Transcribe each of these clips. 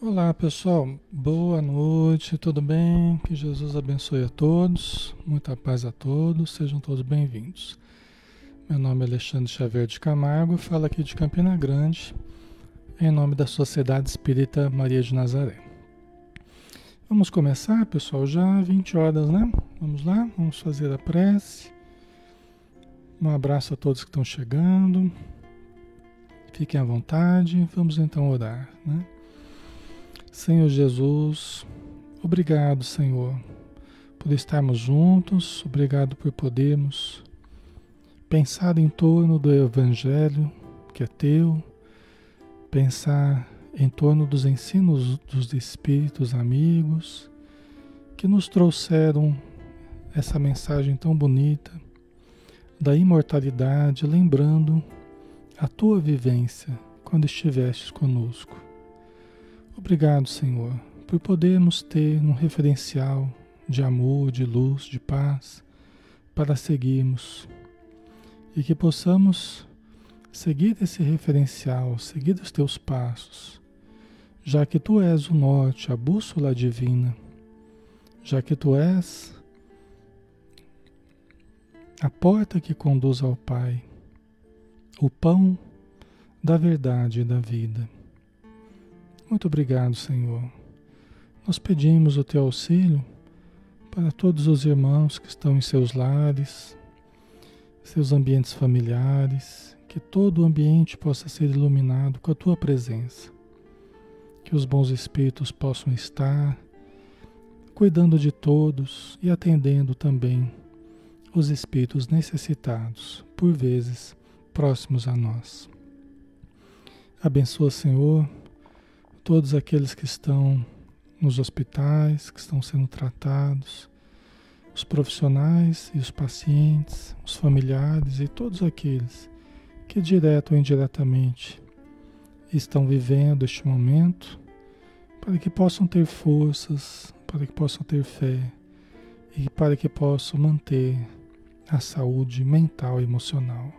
Olá pessoal, boa noite, tudo bem? Que Jesus abençoe a todos, muita paz a todos, sejam todos bem-vindos. Meu nome é Alexandre Xavier de Camargo, falo aqui de Campina Grande, em nome da Sociedade Espírita Maria de Nazaré. Vamos começar, pessoal, já 20 horas, né? Vamos lá, vamos fazer a prece. Um abraço a todos que estão chegando. Fiquem à vontade, vamos então orar, né? Senhor Jesus, obrigado, Senhor, por estarmos juntos, obrigado por podermos pensar em torno do Evangelho que é teu, pensar em torno dos ensinos dos Espíritos amigos que nos trouxeram essa mensagem tão bonita da imortalidade, lembrando a tua vivência quando estivestes conosco. Obrigado, Senhor, por podermos ter um referencial de amor, de luz, de paz para seguirmos e que possamos seguir esse referencial, seguir os teus passos, já que tu és o norte, a bússola divina, já que tu és a porta que conduz ao Pai, o pão da verdade e da vida. Muito obrigado, Senhor. Nós pedimos o teu auxílio para todos os irmãos que estão em seus lares, seus ambientes familiares, que todo o ambiente possa ser iluminado com a tua presença. Que os bons espíritos possam estar cuidando de todos e atendendo também os espíritos necessitados, por vezes próximos a nós. Abençoa, Senhor, todos aqueles que estão nos hospitais, que estão sendo tratados, os profissionais e os pacientes, os familiares e todos aqueles que direto ou indiretamente estão vivendo este momento, para que possam ter forças, para que possam ter fé e para que possam manter a saúde mental e emocional.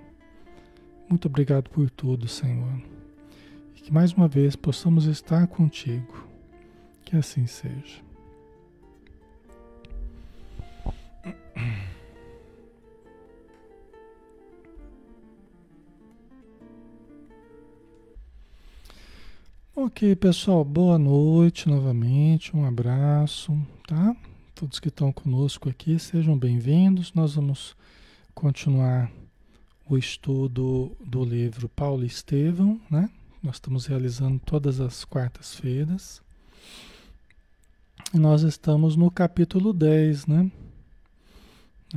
Muito obrigado por tudo, Senhor que mais uma vez possamos estar contigo. Que assim seja. Ok, pessoal, boa noite novamente, um abraço, tá? Todos que estão conosco aqui, sejam bem-vindos. Nós vamos continuar o estudo do livro Paulo Estevão, né? Nós estamos realizando todas as quartas-feiras. E nós estamos no capítulo 10, né?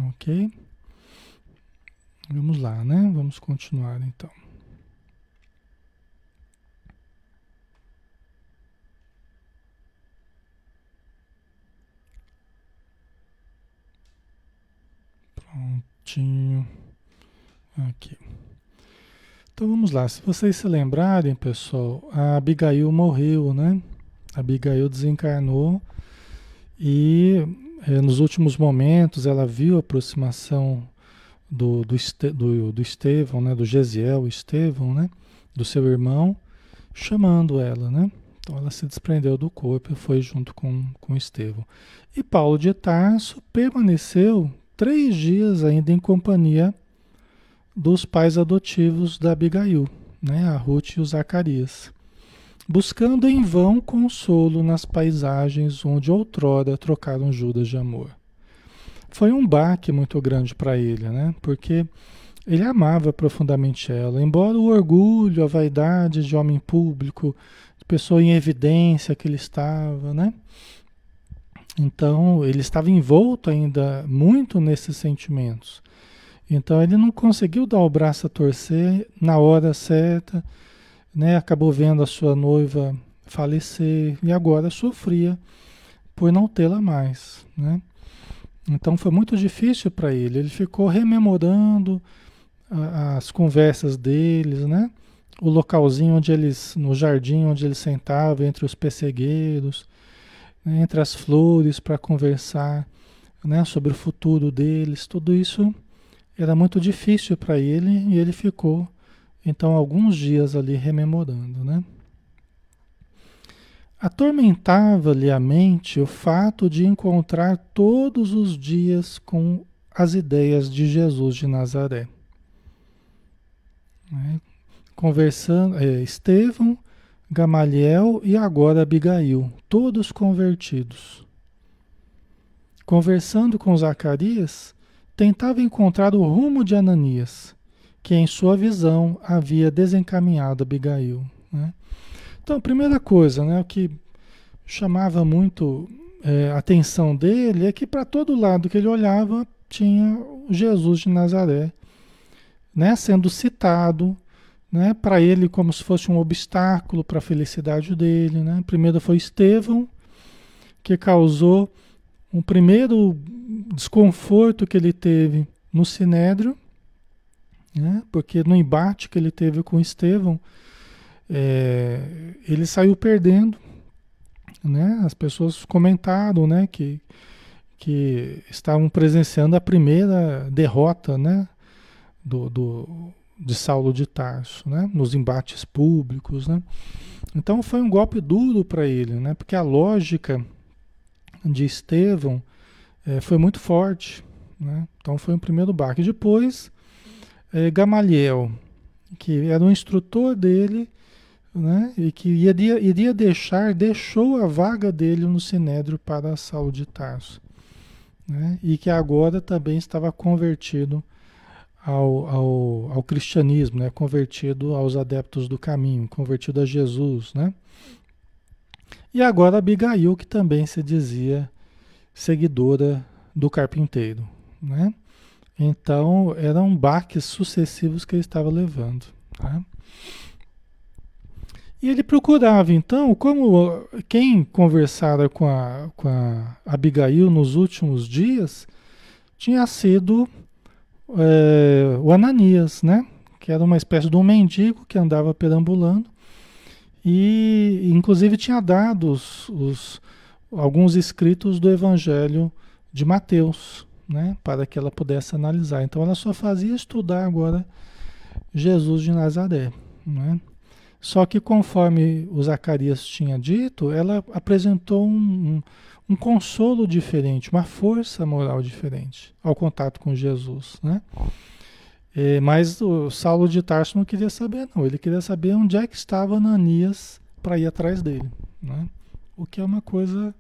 Ok? Vamos lá, né? Vamos continuar então. Prontinho. Aqui. Então vamos lá, se vocês se lembrarem, pessoal, a Abigail morreu, né? A Abigail desencarnou e é, nos últimos momentos ela viu a aproximação do, do, do, do Estevão, né? Do Gesiel Estevão, né? Do seu irmão, chamando ela, né? Então ela se desprendeu do corpo e foi junto com, com Estevão. E Paulo de Tarso permaneceu três dias ainda em companhia dos pais adotivos da Abigail, né, a Ruth e o Zacarias, buscando em vão consolo nas paisagens onde outrora trocaram Judas de amor. Foi um baque muito grande para ele, né, porque ele amava profundamente ela, embora o orgulho, a vaidade de homem público, de pessoa em evidência que ele estava, né? Então, ele estava envolto ainda muito nesses sentimentos. Então ele não conseguiu dar o braço a torcer na hora certa, né? Acabou vendo a sua noiva falecer e agora sofria por não tê-la mais, né? Então foi muito difícil para ele. Ele ficou rememorando a, as conversas deles, né? O localzinho onde eles, no jardim onde eles sentavam entre os pessegueiros, né? entre as flores para conversar, né? Sobre o futuro deles. Tudo isso era muito difícil para ele e ele ficou então alguns dias ali rememorando, né? Atormentava-lhe a mente o fato de encontrar todos os dias com as ideias de Jesus de Nazaré. Né? Conversando, é, Estevão, Gamaliel e agora Abigail, todos convertidos. Conversando com Zacarias, tentava encontrar o rumo de Ananias, que em sua visão havia desencaminhado Abigail. Né? Então, a primeira coisa, né, o que chamava muito é, a atenção dele é que para todo lado que ele olhava tinha Jesus de Nazaré, né, sendo citado, né, para ele como se fosse um obstáculo para a felicidade dele. Né? Primeiro foi Estevão, que causou um primeiro desconforto que ele teve no Sinédrio, né? porque no embate que ele teve com Estevão, é, ele saiu perdendo, né? As pessoas comentaram, né, que, que estavam presenciando a primeira derrota, né, do, do, de Saulo de Tarso, né, nos embates públicos, né? Então foi um golpe duro para ele, né? Porque a lógica de Estevão é, foi muito forte, né? Então foi o primeiro baque. Depois, é, Gamaliel, que era o instrutor dele, né? E que iria, iria deixar, deixou a vaga dele no Sinédrio para Saulo de Tarso. Né? E que agora também estava convertido ao, ao, ao cristianismo, né? convertido aos adeptos do caminho, convertido a Jesus. Né? E agora Abigail, que também se dizia seguidora do carpinteiro. Né? Então eram baques sucessivos que ele estava levando. Tá? E ele procurava, então, como quem conversara com a, com a Abigail nos últimos dias tinha sido é, o Ananias, né? Que era uma espécie de um mendigo que andava perambulando e, inclusive, tinha dado os, os, alguns escritos do Evangelho de Mateus, né? Para que ela pudesse analisar. Então, ela só fazia estudar agora Jesus de Nazaré, né? Só que conforme o Zacarias tinha dito, ela apresentou um, um, um, consolo diferente, uma força moral diferente ao contato com Jesus, né? É, mas o Saulo de Tarso não queria saber, não. Ele queria saber onde é que estava Ananias para ir atrás dele, né? O que é uma coisa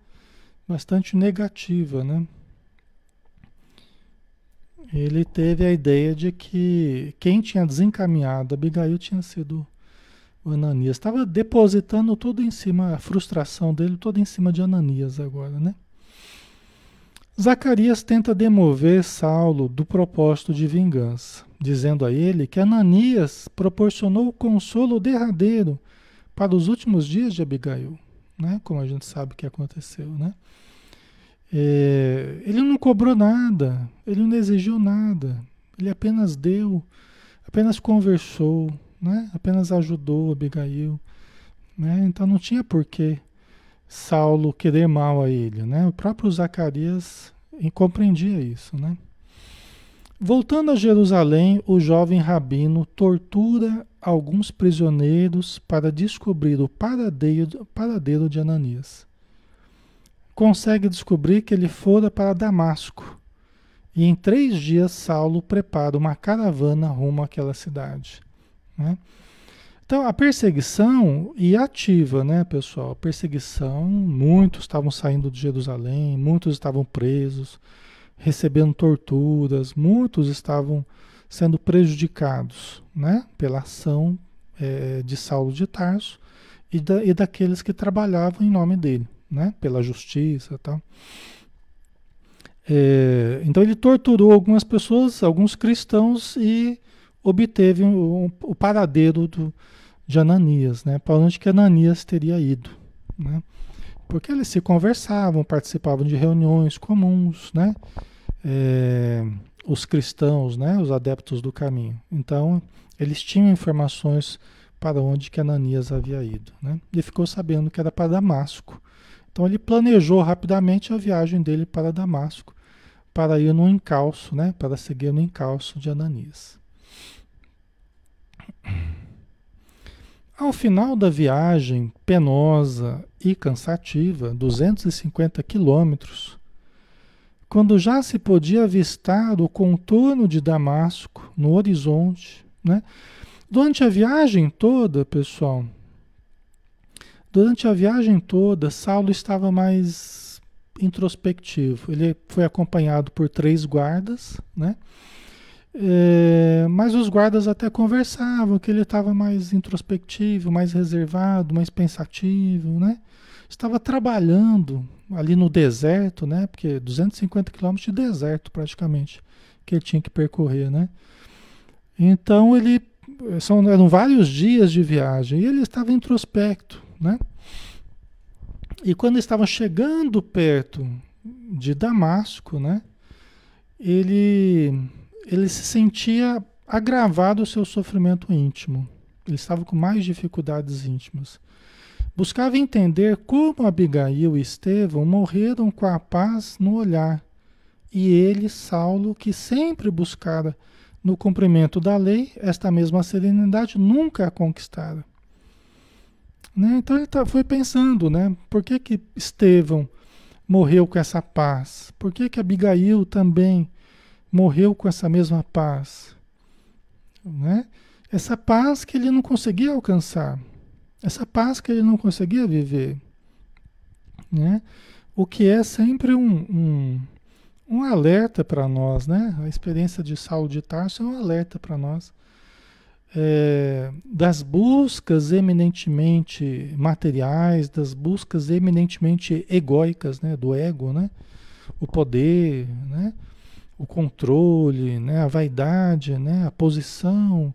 bastante negativa, né? Ele teve a ideia de que quem tinha desencaminhado Abigail tinha sido o Ananias. Estava depositando tudo em cima, a frustração dele toda em cima de Ananias agora, né? Zacarias tenta demover Saulo do propósito de vingança, dizendo a ele que Ananias proporcionou o consolo derradeiro para os últimos dias de Abigail, né? Como a gente sabe que aconteceu, né? É, ele não cobrou nada, ele não exigiu nada, ele apenas deu, apenas conversou, né? Apenas ajudou Abigail, né? Então não tinha por que Saulo querer mal a ele, né? O próprio Zacarias compreendia isso, né? Voltando a Jerusalém, o jovem rabino tortura alguns prisioneiros para descobrir o paradeiro, paradeiro de Ananias. Consegue descobrir que ele fora para Damasco. E em três dias Saulo prepara uma caravana rumo àquela cidade. Né? Então, a perseguição e ativa, né, pessoal? Perseguição, muitos estavam saindo de Jerusalém, muitos estavam presos, recebendo torturas, muitos estavam sendo prejudicados, né, pela ação é, de Saulo de Tarso e, da, e daqueles que trabalhavam em nome dele, né, pela justiça tal. É, então ele torturou algumas pessoas, alguns cristãos e obteve o, paradeiro do, de Ananias, né? Para onde que Ananias teria ido, né? Porque eles se conversavam, participavam de reuniões comuns, né? É, os cristãos, né? Os adeptos do caminho. Então, eles tinham informações para onde que Ananias havia ido, né? Ele ficou sabendo que era para Damasco. Então, ele planejou rapidamente a viagem dele para Damasco, para ir no encalço, né? Para seguir no encalço de Ananias. Ao final da viagem penosa e cansativa, 250 quilômetros, quando já se podia avistar o contorno de Damasco no horizonte, né? Durante a viagem toda, pessoal, durante a viagem toda, Saulo estava mais introspectivo. Ele foi acompanhado por três guardas, né? É, mas os guardas até conversavam que ele estava mais introspectivo, mais reservado, mais pensativo, né? Estava trabalhando ali no deserto, né? Porque 250 quilômetros de deserto praticamente que ele tinha que percorrer, né? Então ele são eram vários dias de viagem e ele estava introspecto, né? E quando estava chegando perto de Damasco, né? Ele ele se sentia agravado o seu sofrimento íntimo. Ele estava com mais dificuldades íntimas. Buscava entender como Abigail e Estevão morreram com a paz no olhar. E ele, Saulo, que sempre buscara no cumprimento da lei, esta mesma serenidade nunca a conquistara. Né? Então ele tá, foi pensando, né? Por que, que Estevão morreu com essa paz? Por que, que Abigail também morreu com essa mesma paz. Né? Essa paz que ele não conseguia alcançar, essa paz que ele não conseguia viver. Né? O que é sempre um, um, um alerta para nós, né? A experiência de Saulo de Tarso é um alerta para nós. É, das buscas eminentemente materiais, das buscas eminentemente egóicas, né? Do ego, né? O poder, né? O controle, né, a vaidade, né, a posição,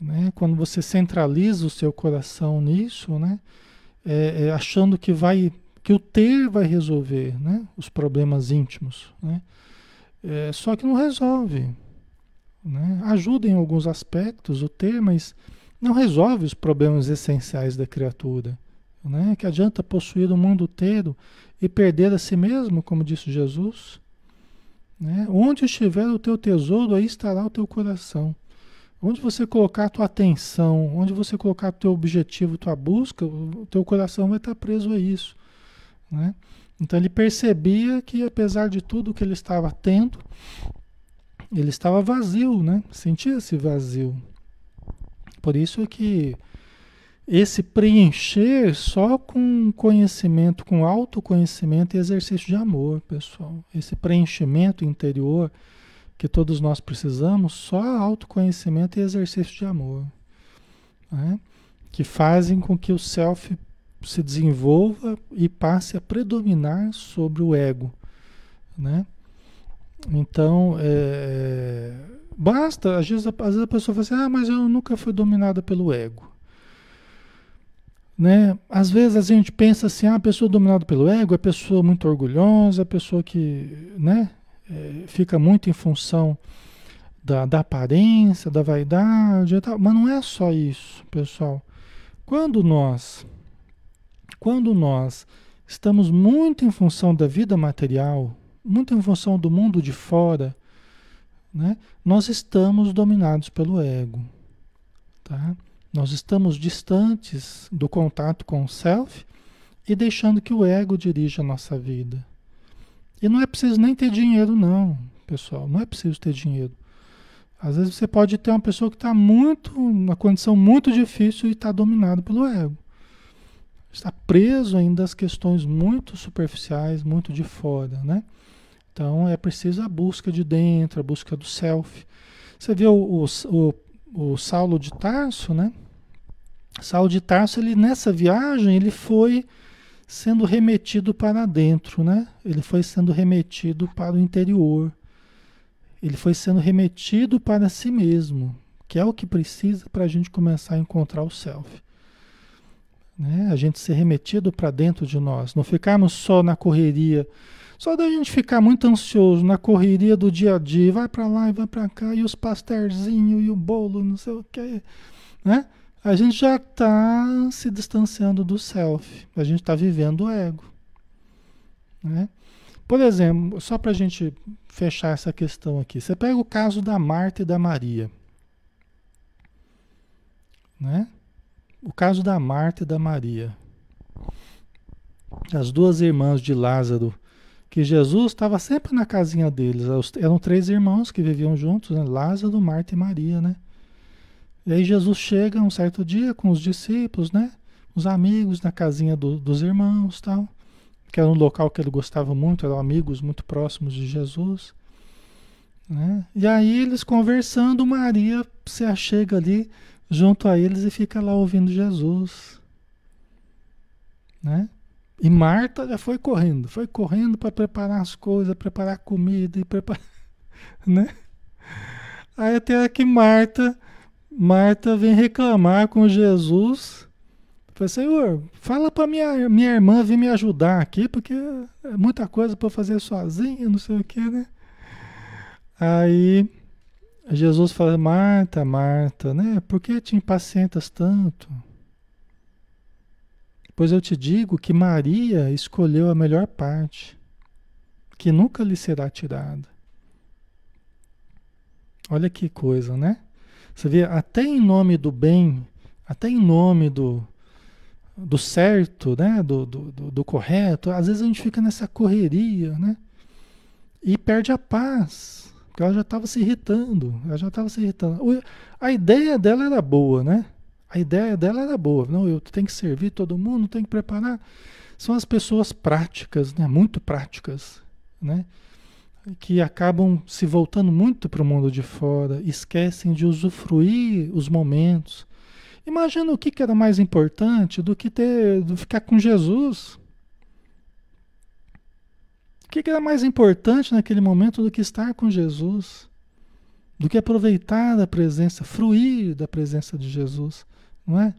né, quando você centraliza o seu coração nisso, né, é, é, achando que vai que o ter vai resolver, né, os problemas íntimos, né, é, só que não resolve, né, ajuda em alguns aspectos o ter, mas não resolve os problemas essenciais da criatura, né, que adianta possuir o mundo inteiro e perder a si mesmo, como disse Jesus, né? Onde estiver o teu tesouro, aí estará o teu coração. Onde você colocar a tua atenção, onde você colocar o teu objetivo, tua busca, o teu coração vai estar preso a isso. Né? Então ele percebia que apesar de tudo que ele estava tendo, ele estava vazio, né? Sentia-se vazio. Por isso é que esse preencher só com conhecimento, com autoconhecimento e exercício de amor, pessoal. Esse preenchimento interior que todos nós precisamos, só autoconhecimento e exercício de amor. Né? Que fazem com que o self se desenvolva e passe a predominar sobre o ego. Né? Então, é, basta, às vezes, às vezes a pessoa fala assim, ah, mas eu nunca fui dominada pelo ego. Né? Às vezes a gente pensa assim, ah, a pessoa dominada pelo ego é pessoa muito orgulhosa, a pessoa que né, é, fica muito em função da, da aparência, da vaidade e tal. Mas não é só isso, pessoal. Quando nós, quando nós estamos muito em função da vida material, muito em função do mundo de fora, né, nós estamos dominados pelo ego. Tá? Nós estamos distantes do contato com o self e deixando que o ego dirija a nossa vida. E não é preciso nem ter dinheiro, não, pessoal. Não é preciso ter dinheiro. Às vezes você pode ter uma pessoa que está muito, numa condição muito difícil e está dominado pelo ego. Está preso ainda às questões muito superficiais, muito de fora, né? Então é preciso a busca de dentro, a busca do self. Você vê o, o, o o Saulo de Tarso, né? Saulo de Tarso, ele nessa viagem, ele foi sendo remetido para dentro, né? Ele foi sendo remetido para o interior. Ele foi sendo remetido para si mesmo, que é o que precisa para a gente começar a encontrar o self. Né? A gente ser remetido para dentro de nós, não ficarmos só na correria só da gente ficar muito ansioso na correria do dia a dia, vai para lá e vai para cá, e os pastelzinhos e o bolo, não sei o que, né? A gente já está se distanciando do self, a gente está vivendo o ego. Né? Por exemplo, só para a gente fechar essa questão aqui, você pega o caso da Marta e da Maria. Né? o caso da Marta e da Maria. As duas irmãs de Lázaro, que Jesus estava sempre na casinha deles. Eram três irmãos que viviam juntos, né? Lázaro, Marta e Maria, né? E aí Jesus chega um certo dia com os discípulos, né? Os amigos na casinha do, dos irmãos, tal, que era um local que ele gostava muito, eram amigos muito próximos de Jesus. Né? E aí eles conversando, Maria se achega ali junto a eles e fica lá ouvindo Jesus. Né? E Marta já foi correndo, foi correndo para preparar as coisas, preparar comida e preparar, né? Aí até que Marta, Marta vem reclamar com Jesus. Falei, Senhor, fala para minha, minha irmã vir me ajudar aqui, porque é muita coisa para fazer sozinha, não sei o que, né? Aí Jesus fala, Marta, Marta, né? Por que te impacientas tanto? Pois eu te digo que Maria escolheu a melhor parte, que nunca lhe será tirada. Olha que coisa, né? Você vê, até em nome do bem, até em nome do, do certo, né? Do, do, do, do correto, às vezes a gente fica nessa correria, né? E perde a paz porque ela já estava se irritando, ela já estava se irritando. A ideia dela era boa, né? A ideia dela era boa. Não, eu tenho que servir todo mundo, tenho que preparar. São as pessoas práticas, né? Muito práticas, né? Que acabam se voltando muito para o mundo de fora, esquecem de usufruir os momentos. Imagina o que, que era mais importante do que ter, do ficar com Jesus. O que, era mais importante naquele momento do que estar com Jesus? Do que aproveitar da presença, fruir da presença de Jesus, não é?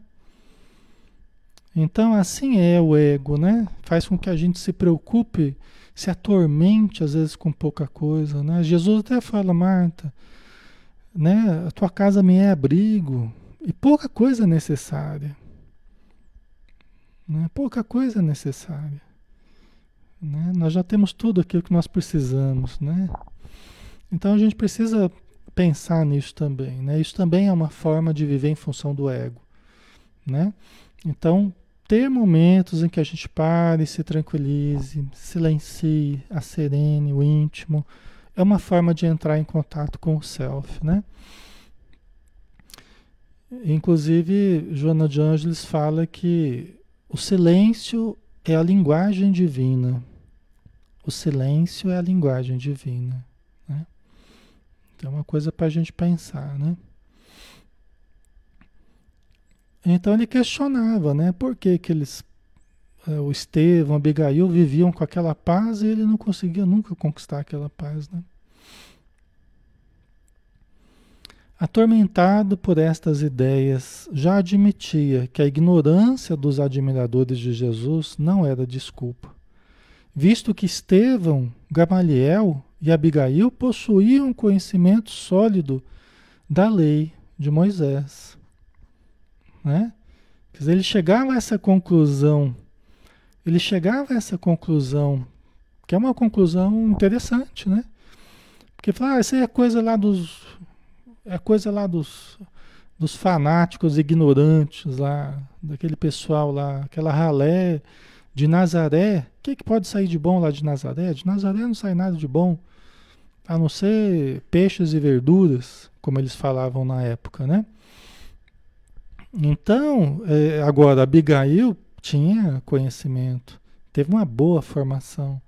Então, assim é o ego, né? Faz com que a gente se preocupe, se atormente às vezes com pouca coisa, né? Jesus até fala, Marta, né? A tua casa me é abrigo e pouca coisa é necessária. Né? Pouca coisa é necessária. Né? Nós já temos tudo aquilo que nós precisamos, né? Então a gente precisa pensar nisso também, né? Isso também é uma forma de viver em função do ego, né? Então ter momentos em que a gente pare, se tranquilize, silencie, a serene, o íntimo, é uma forma de entrar em contato com o self, né? Inclusive, Joana de Ângeles fala que o silêncio é a linguagem divina, o silêncio é a linguagem divina. Né? Então é uma coisa para a gente pensar, né? Então ele questionava, né? Por que, que eles, eh, o Estevão, Abigail, viviam com aquela paz e ele não conseguia nunca conquistar aquela paz, né? Atormentado por estas ideias, já admitia que a ignorância dos admiradores de Jesus não era desculpa visto que Estevão, Gamaliel e Abigail possuíam conhecimento sólido da lei de Moisés. Né? Quer dizer, ele chegava a essa conclusão, ele chegava a essa conclusão, que é uma conclusão interessante, né? Porque fala, ah, isso é coisa lá dos. É coisa lá dos, dos fanáticos ignorantes lá, daquele pessoal lá, aquela ralé de Nazaré, o que, que pode sair de bom lá de Nazaré? De Nazaré não sai nada de bom, a não ser peixes e verduras, como eles falavam na época, né? Então, é, agora, Abigail tinha conhecimento, teve uma boa formação.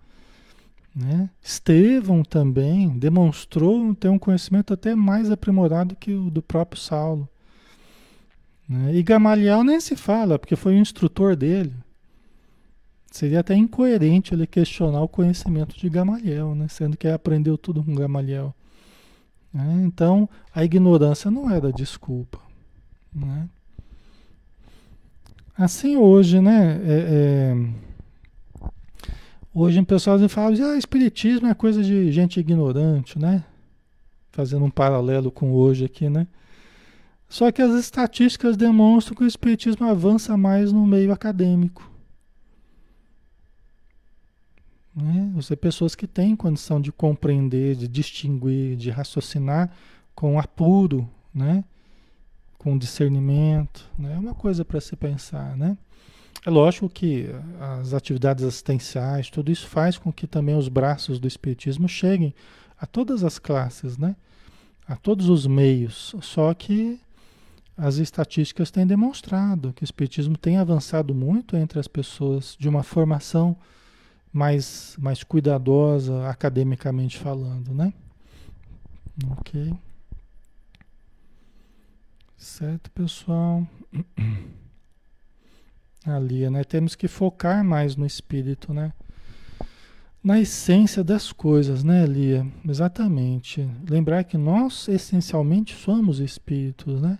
Né? Estevão também demonstrou ter um conhecimento até mais aprimorado que o do próprio Saulo. Né? E Gamaliel nem se fala, porque foi o instrutor dele. Seria até incoerente ele questionar o conhecimento de Gamaliel, né? sendo que ele aprendeu tudo com Gamaliel. Né? Então, a ignorância não era desculpa. Né? Assim hoje, né? É, é... Hoje o pessoal fala que ah, espiritismo é coisa de gente ignorante, né? Fazendo um paralelo com hoje aqui, né? Só que as estatísticas demonstram que o espiritismo avança mais no meio acadêmico. Né? Você pessoas que têm condição de compreender, de distinguir, de raciocinar com apuro, né? Com discernimento, né? É uma coisa para se pensar, né? É lógico que as atividades assistenciais, tudo isso faz com que também os braços do Espiritismo cheguem a todas as classes, né? A todos os meios. Só que as estatísticas têm demonstrado que o Espiritismo tem avançado muito entre as pessoas de uma formação mais, mais cuidadosa, academicamente falando, né? Ok. Certo, pessoal. Ali, né? Temos que focar mais no espírito, né? Na essência das coisas, né, Lia? Exatamente. Lembrar que nós essencialmente somos espíritos, né?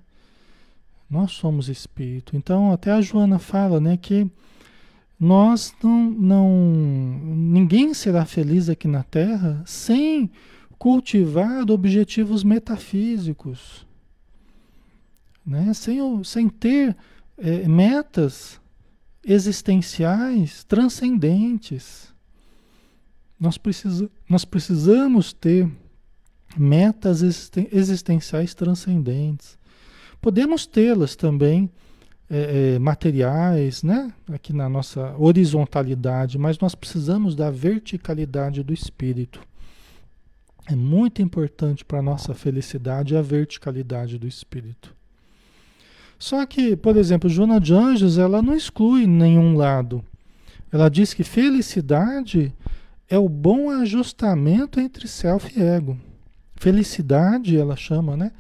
Nós somos espírito. Então, até a Joana fala, né, que nós não, não ninguém será feliz aqui na Terra sem cultivar objetivos metafísicos, né? Sem, sem ter é, metas existenciais transcendentes. Nós, precisa, nós precisamos ter metas existenciais transcendentes. Podemos tê-las também é, é, materiais, né? aqui na nossa horizontalidade, mas nós precisamos da verticalidade do espírito. É muito importante para a nossa felicidade a verticalidade do espírito. Só que, por exemplo, Joana de Anjos, ela não exclui nenhum lado. Ela diz que felicidade é o bom ajustamento entre self e ego. Felicidade, ela chama, né?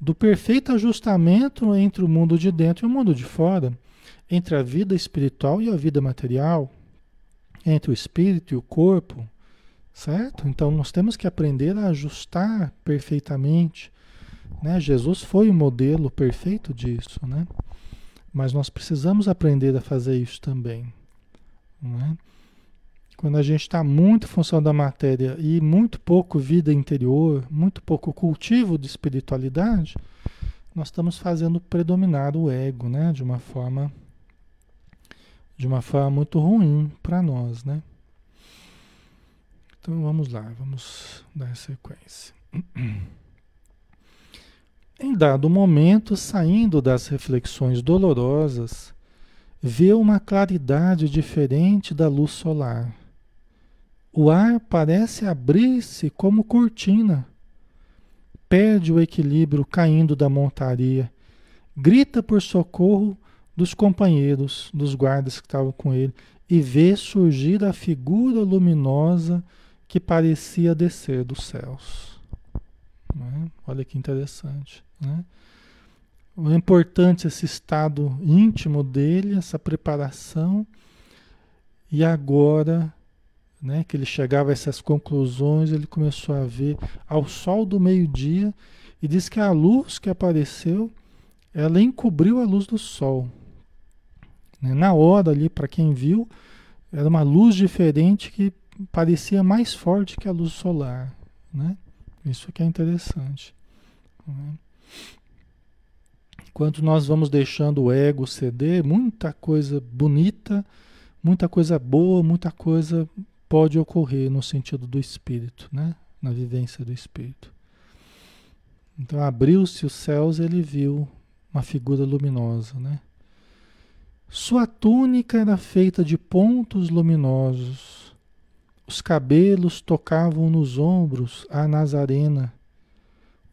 Do perfeito ajustamento entre o mundo de dentro e o mundo de fora, entre a vida espiritual e a vida material, entre o espírito e o corpo, certo? Então nós temos que aprender a ajustar perfeitamente né? Jesus foi o modelo perfeito disso, né? Mas nós precisamos aprender a fazer isso também. Né? Quando a gente está muito função da matéria e muito pouco vida interior, muito pouco cultivo de espiritualidade, nós estamos fazendo predominar o ego, né? De uma forma, de uma forma muito ruim para nós, né? Então vamos lá, vamos dar sequência. Em dado momento, saindo das reflexões dolorosas, vê uma claridade diferente da luz solar. O ar parece abrir-se como cortina. Perde o equilíbrio caindo da montaria. Grita por socorro dos companheiros, dos guardas que estavam com ele, e vê surgir a figura luminosa que parecia descer dos céus. Né? Olha que interessante. Né? É importante esse estado íntimo dele, essa preparação, e agora né, que ele chegava a essas conclusões, ele começou a ver ao sol do meio-dia e diz que a luz que apareceu, ela encobriu a luz do sol. Né? Na hora ali, para quem viu, era uma luz diferente que parecia mais forte que a luz solar. Né? Isso que é interessante. Né? Quando nós vamos deixando o ego ceder, muita coisa bonita, muita coisa boa, muita coisa pode ocorrer no sentido do espírito, né? na vivência do espírito. Então abriu-se os céus, ele viu uma figura luminosa, né? Sua túnica era feita de pontos luminosos. Os cabelos tocavam nos ombros a Nazarena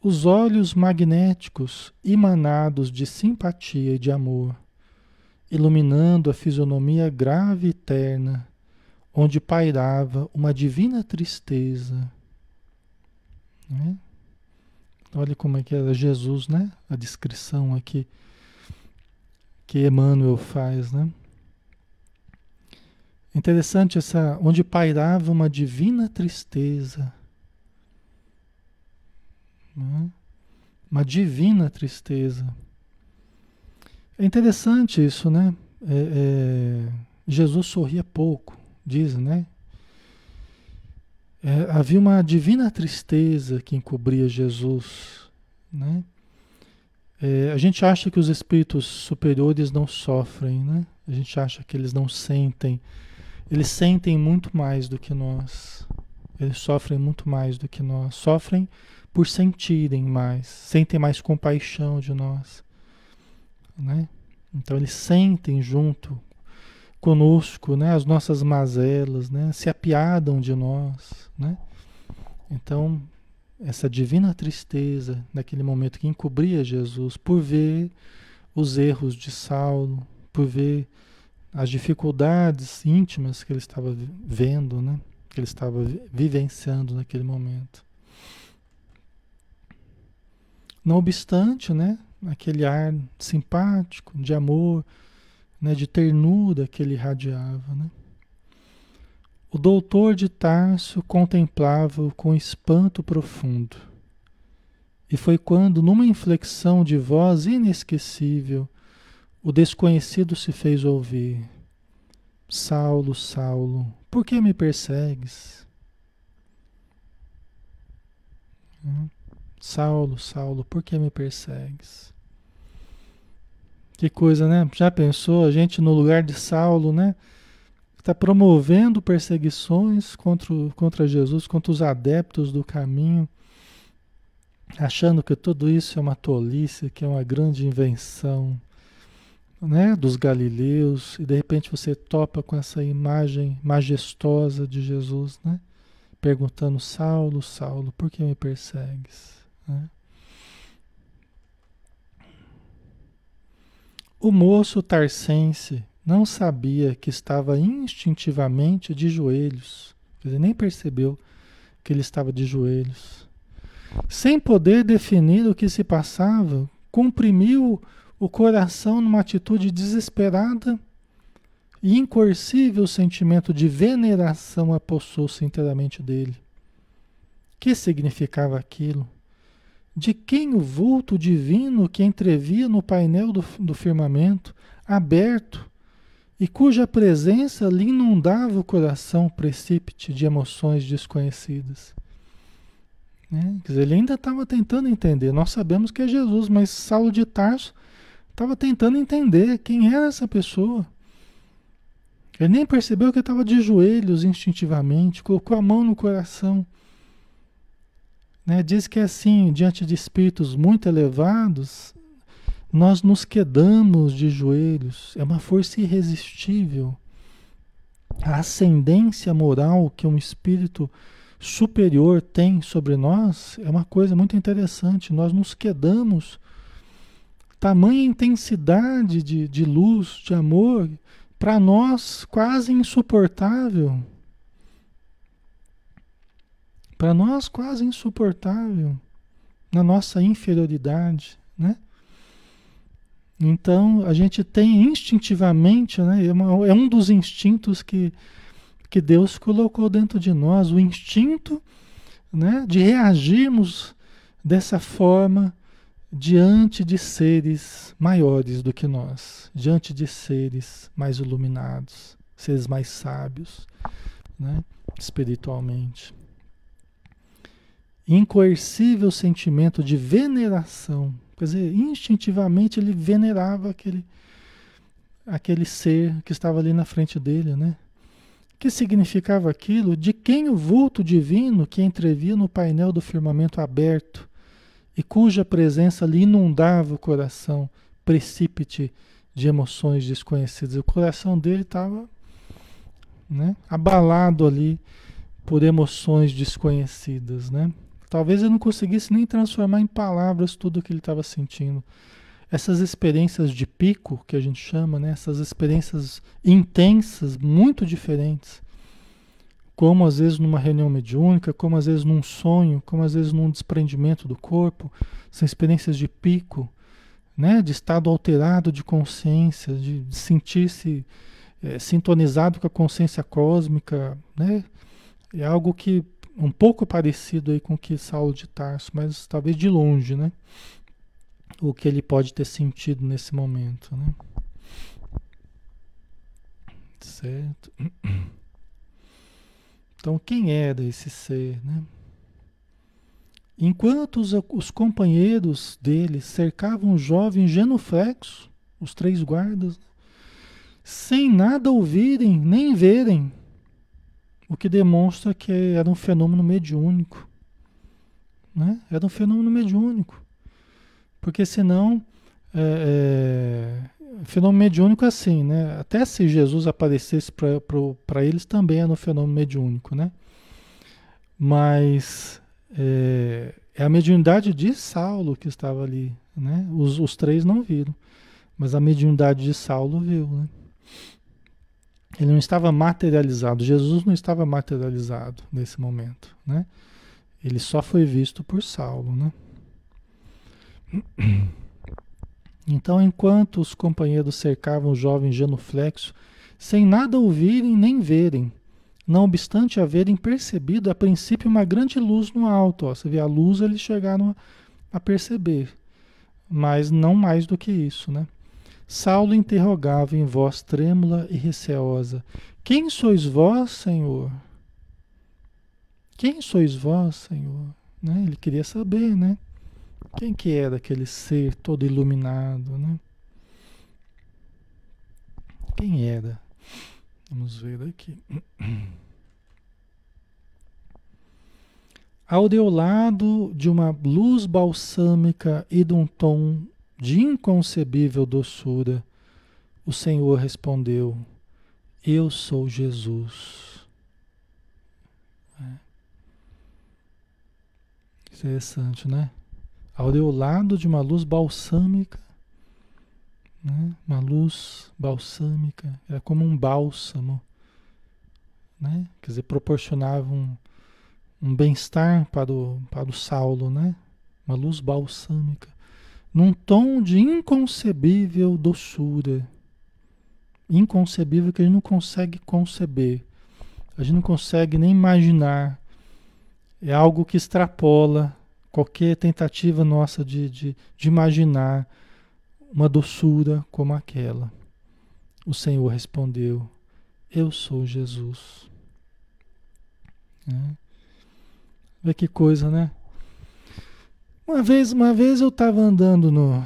os olhos magnéticos emanados de simpatia e de amor, iluminando a fisionomia grave e terna, onde pairava uma divina tristeza. Né? Olha como é que era Jesus, né? A descrição aqui que Emmanuel faz, né? Interessante essa, onde pairava uma divina tristeza né? Uma divina tristeza. É interessante isso, né? É, é, Jesus sorria pouco, diz, né? É, havia uma divina tristeza que encobria Jesus, né? É, a gente acha que os espíritos superiores não sofrem, né? A gente acha que eles não sentem. Eles sentem muito mais do que nós. Eles sofrem muito mais do que nós. Sofrem por sentirem mais, sentem mais compaixão de nós. né? Então eles sentem junto conosco, né, as nossas mazelas, né, se apiadam de nós, né? Então, essa divina tristeza naquele momento que encobria Jesus por ver os erros de Saulo, por ver as dificuldades íntimas que ele estava vendo, né? Que ele estava vivenciando naquele momento. Não obstante, né? Aquele ar simpático, de amor, né? de ternura que ele irradiava, né? O doutor de Tarso contemplava-o com espanto profundo. E foi quando, numa inflexão de voz inesquecível, o desconhecido se fez ouvir: Saulo, Saulo, por que me persegues? Hum? Saulo, Saulo, por que me persegues? Que coisa, né? Já pensou a gente no lugar de Saulo, né? Está promovendo perseguições contra, contra Jesus, contra os adeptos do caminho, achando que tudo isso é uma tolice, que é uma grande invenção né, dos galileus, e de repente você topa com essa imagem majestosa de Jesus, né? Perguntando, Saulo, Saulo, por que me persegues? Né? O moço tarcense não sabia que estava instintivamente de joelhos, dizer, nem percebeu que ele estava de joelhos. Sem poder definir o que se passava, comprimiu o coração numa atitude desesperada e incoercível sentimento de veneração apossou-se inteiramente dele. Que significava aquilo? De quem o vulto divino que entrevia no painel do, do firmamento, aberto, e cuja presença lhe inundava o coração precípite de emoções desconhecidas. Né? Quer dizer, ele ainda estava tentando entender. Nós sabemos que é Jesus, mas Saulo de Tarso estava tentando entender quem era essa pessoa. Ele nem percebeu que estava de joelhos instintivamente, colocou a mão no coração. Né? Diz que é assim, diante de espíritos muito elevados, nós nos quedamos de joelhos, é uma força irresistível. A ascendência moral que um espírito superior tem sobre nós é uma coisa muito interessante. Nós nos quedamos, tamanha intensidade de, de luz, de amor, para nós quase insuportável. Para nós quase insuportável, na nossa inferioridade, né? Então, a gente tem instintivamente, né, é, é, um dos instintos que, que Deus colocou dentro de nós, o instinto né, de reagirmos dessa forma diante de seres maiores do que nós, diante de seres mais iluminados, seres mais sábios, né, espiritualmente. Incoercível sentimento de veneração Quer dizer, instintivamente ele venerava aquele, aquele ser que estava ali na frente dele, né? que significava aquilo? De quem o vulto divino que entrevia no painel do firmamento aberto e cuja presença lhe inundava o coração, precípite de emoções desconhecidas. O coração dele estava né, abalado ali por emoções desconhecidas, né? Talvez eu não conseguisse nem transformar em palavras tudo o que ele estava sentindo. Essas experiências de pico, que a gente chama, né? essas experiências intensas, muito diferentes, como às vezes numa reunião mediúnica, como às vezes num sonho, como às vezes num desprendimento do corpo, são experiências de pico, né? de estado alterado de consciência, de sentir-se é, sintonizado com a consciência cósmica, né? É algo que um pouco parecido aí com o que Saulo de Tarso, mas talvez de longe, né? O que ele pode ter sentido nesse momento, né? Certo? Então, quem era esse ser, né? Enquanto os, os companheiros dele cercavam o jovem genuflexo, os três guardas, sem nada ouvirem nem verem, o que demonstra que era um fenômeno mediúnico. Né? Era um fenômeno mediúnico. Porque senão, é, fenômeno mediúnico assim, né? Até se Jesus aparecesse para eles também é no fenômeno mediúnico, né? Mas é, é, a mediunidade de Saulo que estava ali, né? Os, os três não viram, mas a mediunidade de Saulo viu, né? Ele não estava materializado, Jesus não estava materializado nesse momento, né? Ele só foi visto por Saulo, né? Então, enquanto os companheiros cercavam o jovem genuflexo, sem nada ouvirem nem verem, não obstante haverem percebido a princípio uma grande luz no alto. Ó, você vê a luz, eles chegaram a, perceber, mas não mais do que isso, né? Saulo interrogava em voz trêmula e receosa: Quem sois vós, Senhor? Quem sois vós, Senhor? Né? Ele queria saber, né? Quem que era aquele ser todo iluminado, né? Quem era? Vamos ver aqui. Aureolado de uma luz balsâmica e de um tom de inconcebível doçura, o Senhor respondeu: Eu sou Jesus. É. Interessante, né? Aureolado de uma luz balsâmica, né? uma luz balsâmica, era como um bálsamo, né? quer dizer, proporcionava um, um bem-estar para o, para o Saulo, né? uma luz balsâmica, num tom de inconcebível doçura, inconcebível que a gente não consegue conceber, a gente não consegue nem imaginar, é algo que extrapola qualquer tentativa nossa de, de, de imaginar uma doçura como aquela. O Senhor respondeu: Eu sou Jesus. É. Vê que coisa, né? Uma vez, uma vez eu estava andando no.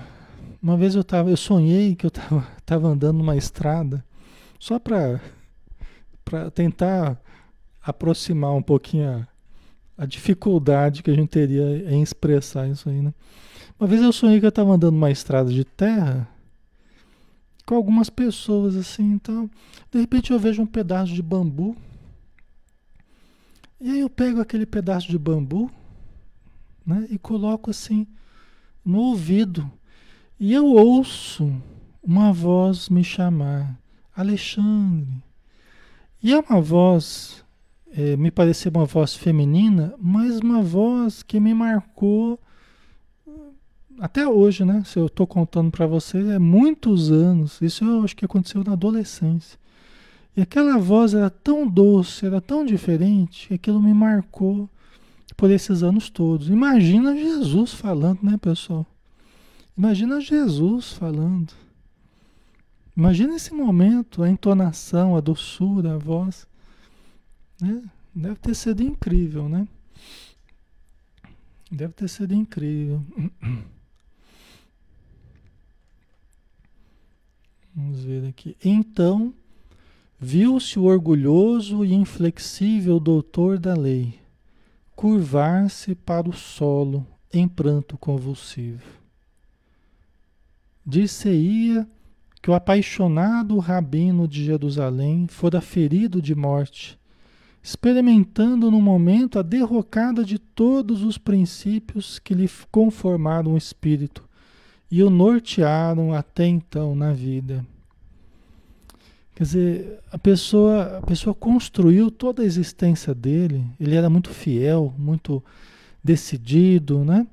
Uma vez eu tava, eu sonhei que eu estava tava andando numa estrada, só para tentar aproximar um pouquinho a dificuldade que a gente teria em expressar isso aí, né? Uma vez eu sonhei que eu estava andando numa estrada de terra com algumas pessoas assim, então, de repente eu vejo um pedaço de bambu. E aí eu pego aquele pedaço de bambu, né, e coloco assim no ouvido. E eu ouço uma voz me chamar, Alexandre. E é uma voz é, me pareceu uma voz feminina, mas uma voz que me marcou até hoje, né? Se eu estou contando para vocês, é muitos anos. Isso eu acho que aconteceu na adolescência. E aquela voz era tão doce, era tão diferente, que aquilo me marcou por esses anos todos. Imagina Jesus falando, né, pessoal? Imagina Jesus falando. Imagina esse momento, a entonação, a doçura, a voz. Né? Deve ter sido incrível, né? Deve ter sido incrível. Vamos ver aqui. Então, viu-se o orgulhoso e inflexível doutor da lei curvar-se para o solo em pranto convulsivo. Dir-se-ia que o apaixonado rabino de Jerusalém fora ferido de morte experimentando no momento a derrocada de todos os princípios que lhe conformaram o espírito e o nortearam até então na vida. Quer dizer, a pessoa, a pessoa construiu toda a existência dele, ele era muito fiel, muito decidido, né?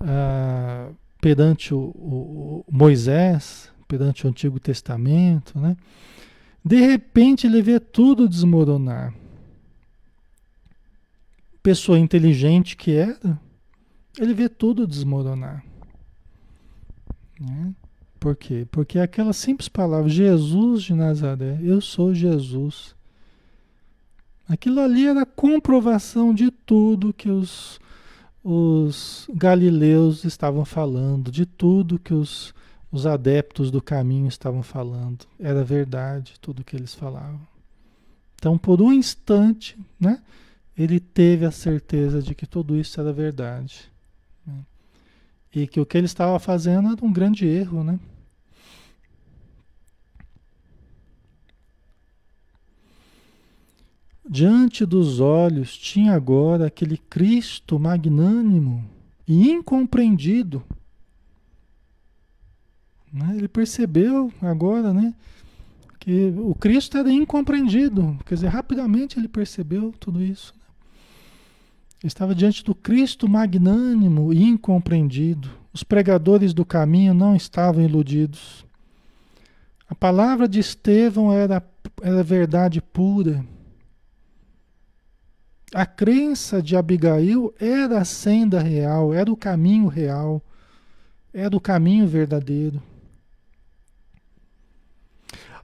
Ah, perante o, o, o Moisés, perante o Antigo Testamento, né? De repente ele vê tudo desmoronar pessoa inteligente que era, ele vê tudo desmoronar. Né? Por quê? Porque aquela simples palavra, Jesus de Nazaré, eu sou Jesus. Aquilo ali era a comprovação de tudo que os, os galileus estavam falando, de tudo que os, os adeptos do caminho estavam falando. Era verdade tudo que eles falavam. Então, por um instante, né? ele teve a certeza de que tudo isso era verdade. Né? E que o que ele estava fazendo era um grande erro, né? Diante dos olhos tinha agora aquele Cristo magnânimo e incompreendido. Né? Ele percebeu agora, né? que o Cristo era incompreendido. Quer dizer, rapidamente ele percebeu tudo isso. Estava diante do Cristo magnânimo e incompreendido. Os pregadores do caminho não estavam iludidos. A palavra de Estevão era, era verdade pura. A crença de Abigail era a senda real, era o caminho real, era o caminho verdadeiro.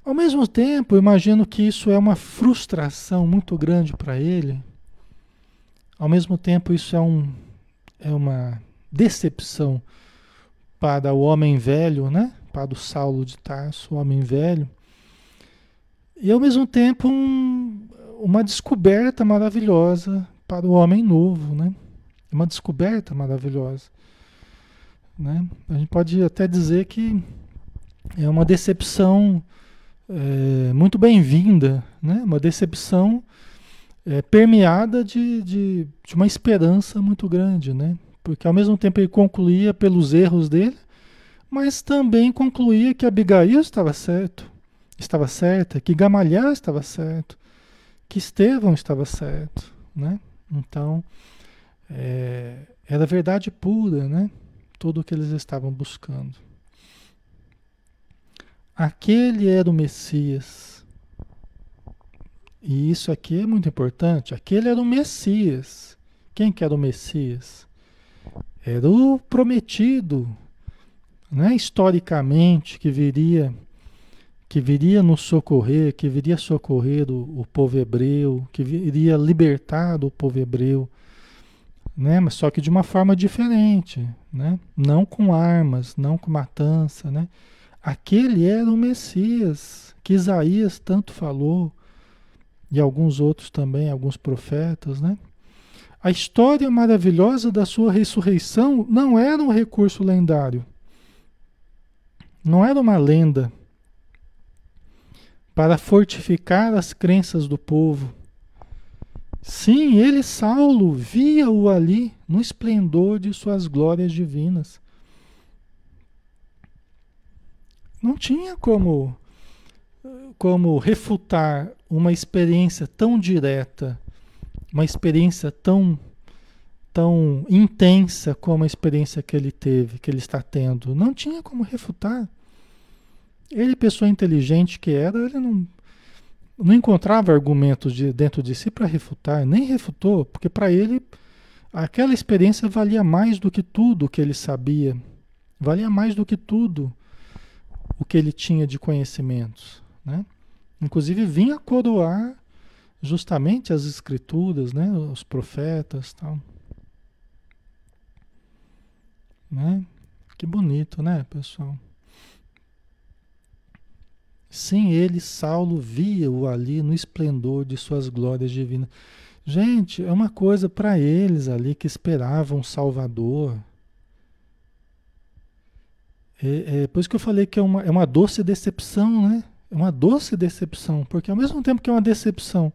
Ao mesmo tempo, imagino que isso é uma frustração muito grande para ele. Ao mesmo tempo, isso é, um, é uma decepção para o homem velho, né? Para o Saulo de Tarso, o homem velho. E ao mesmo tempo, um, uma descoberta maravilhosa para o homem novo, né? Uma descoberta maravilhosa. Né? A gente pode até dizer que é uma decepção é, muito bem-vinda, né? uma decepção é, permeada de, de, de, uma esperança muito grande, né? porque ao mesmo tempo ele concluía pelos erros dele, mas também concluía que Abigail estava certo, estava certa, que Gamaliel estava certo, que Estevão estava certo, né? Então, é, era verdade pura, né? Tudo o que eles estavam buscando. Aquele era o Messias. E isso aqui é muito importante. Aquele era o Messias. Quem que era o Messias? Era o prometido, né? historicamente, que viria que viria nos socorrer, que viria socorrer o, o povo hebreu, que viria libertar o povo hebreu, né? Mas só que de uma forma diferente, né? Não com armas, não com matança, né? Aquele era o Messias que Isaías tanto falou, e alguns outros também, alguns profetas, né? A história maravilhosa da sua ressurreição não era um recurso lendário. Não era uma lenda para fortificar as crenças do povo. Sim, ele, Saulo, via-o ali no esplendor de suas glórias divinas. Não tinha como, como refutar uma experiência tão direta, uma experiência tão, tão intensa como a experiência que ele teve, que ele está tendo. Não tinha como refutar. Ele, pessoa inteligente que era, ele não, não encontrava argumentos de, dentro de si para refutar, nem refutou, porque para ele aquela experiência valia mais do que tudo que ele sabia, valia mais do que tudo o que ele tinha de conhecimentos, né? Inclusive vinha coroar justamente as escrituras, né? Os profetas, tal. Né? Que bonito, né, pessoal? Sim, ele, Saulo, via-o ali no esplendor de suas glórias divinas. Gente, é uma coisa para eles ali que esperavam um Salvador, é, é, por isso que eu falei que é uma, é uma doce decepção, né? É uma doce decepção, porque ao mesmo tempo que é uma decepção,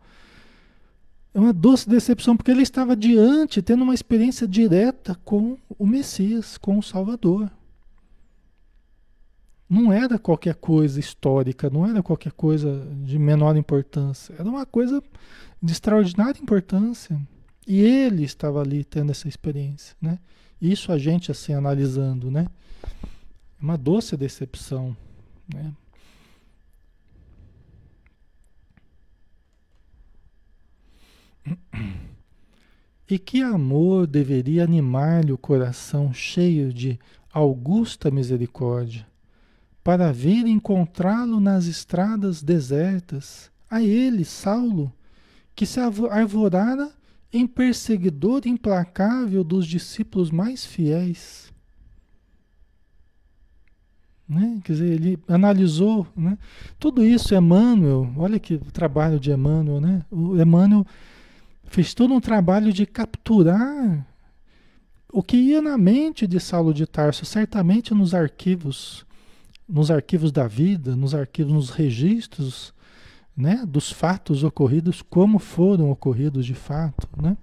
é uma doce decepção porque ele estava diante, tendo uma experiência direta com o Messias, com o Salvador. Não era qualquer coisa histórica, não era qualquer coisa de menor importância, era uma coisa de extraordinária importância. E ele estava ali tendo essa experiência, né? Isso a gente assim analisando, né? uma doce decepção. Né? E que amor deveria animar-lhe o coração cheio de augusta misericórdia, para vir encontrá-lo nas estradas desertas, a ele, Saulo, que se arvorara em perseguidor implacável dos discípulos mais fiéis. Né? Quer dizer, ele analisou né? tudo isso. Emmanuel, olha que trabalho de Emmanuel, né? O Emmanuel fez todo um trabalho de capturar o que ia na mente de Saulo de Tarso, certamente nos arquivos, nos arquivos da vida, nos arquivos, nos registros né, dos fatos ocorridos como foram ocorridos de fato, né?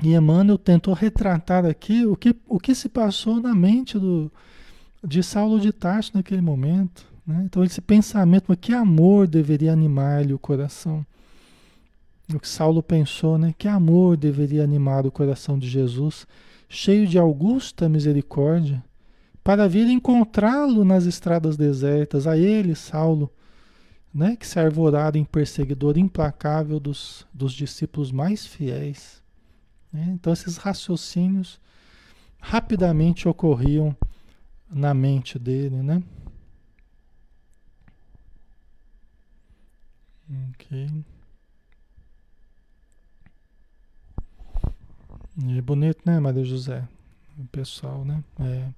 E Emmanuel tentou retratar aqui o que, o que se passou na mente do, de Saulo de Tarso naquele momento. Né? Então, esse pensamento, que amor deveria animar-lhe o coração? O que Saulo pensou, né? Que amor deveria animar o coração de Jesus, cheio de augusta misericórdia, para vir encontrá-lo nas estradas desertas, a ele, Saulo, né, que se arvorara em perseguidor implacável dos, dos discípulos mais fiéis. Né? Então, esses raciocínios rapidamente ocorriam na mente dele, né? Ok. É bonito, né, Maria José? O pessoal, né? É.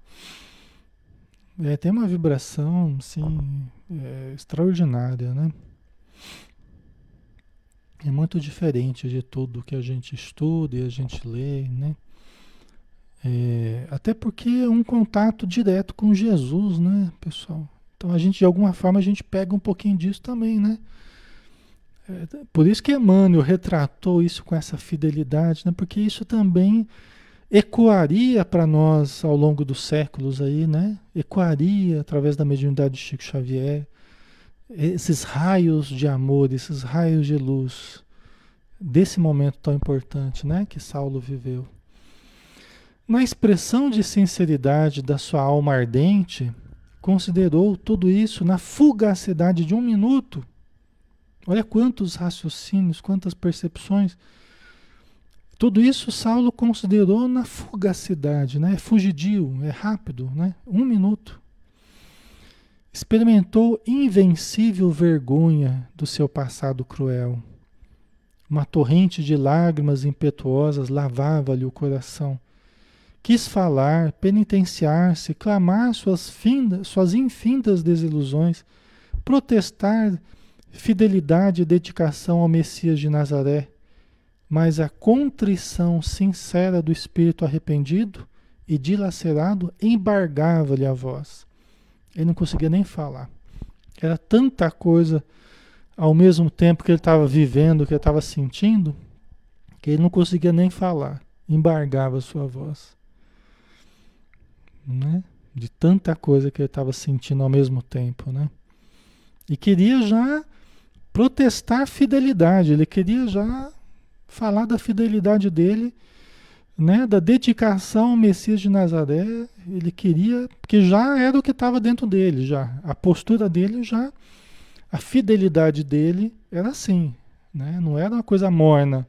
É, tem uma vibração, sim, é, extraordinária, né? É muito diferente de tudo que a gente estuda e a gente lê, né? É, até porque é um contato direto com Jesus, né, pessoal? Então a gente, de alguma forma, a gente pega um pouquinho disso também, né? Por isso que Emmanuel retratou isso com essa fidelidade, né? Porque isso também ecoaria para nós ao longo dos séculos aí, né? Ecoaria através da mediunidade de Chico Xavier, esses raios de amor, esses raios de luz desse momento tão importante, né, que Saulo viveu. Na expressão de sinceridade da sua alma ardente, considerou tudo isso na fugacidade de um minuto. Olha quantos raciocínios, quantas percepções tudo isso Saulo considerou na fugacidade, né? É fugidio, é rápido, né? Um minuto. Experimentou invencível vergonha do seu passado cruel. Uma torrente de lágrimas impetuosas lavava-lhe o coração. Quis falar, penitenciar-se, clamar suas, findas, suas infindas desilusões, protestar fidelidade e dedicação ao Messias de Nazaré mas a contrição sincera do espírito arrependido e dilacerado embargava-lhe a voz. Ele não conseguia nem falar. Era tanta coisa ao mesmo tempo que ele estava vivendo, que ele estava sentindo, que ele não conseguia nem falar. Embargava a sua voz. Né? De tanta coisa que ele estava sentindo ao mesmo tempo, né? E queria já protestar fidelidade, ele queria já falar da fidelidade dele, né, da dedicação ao Messias de Nazaré, ele queria, que já era o que estava dentro dele, já. A postura dele já, a fidelidade dele era assim, né? Não era uma coisa morna.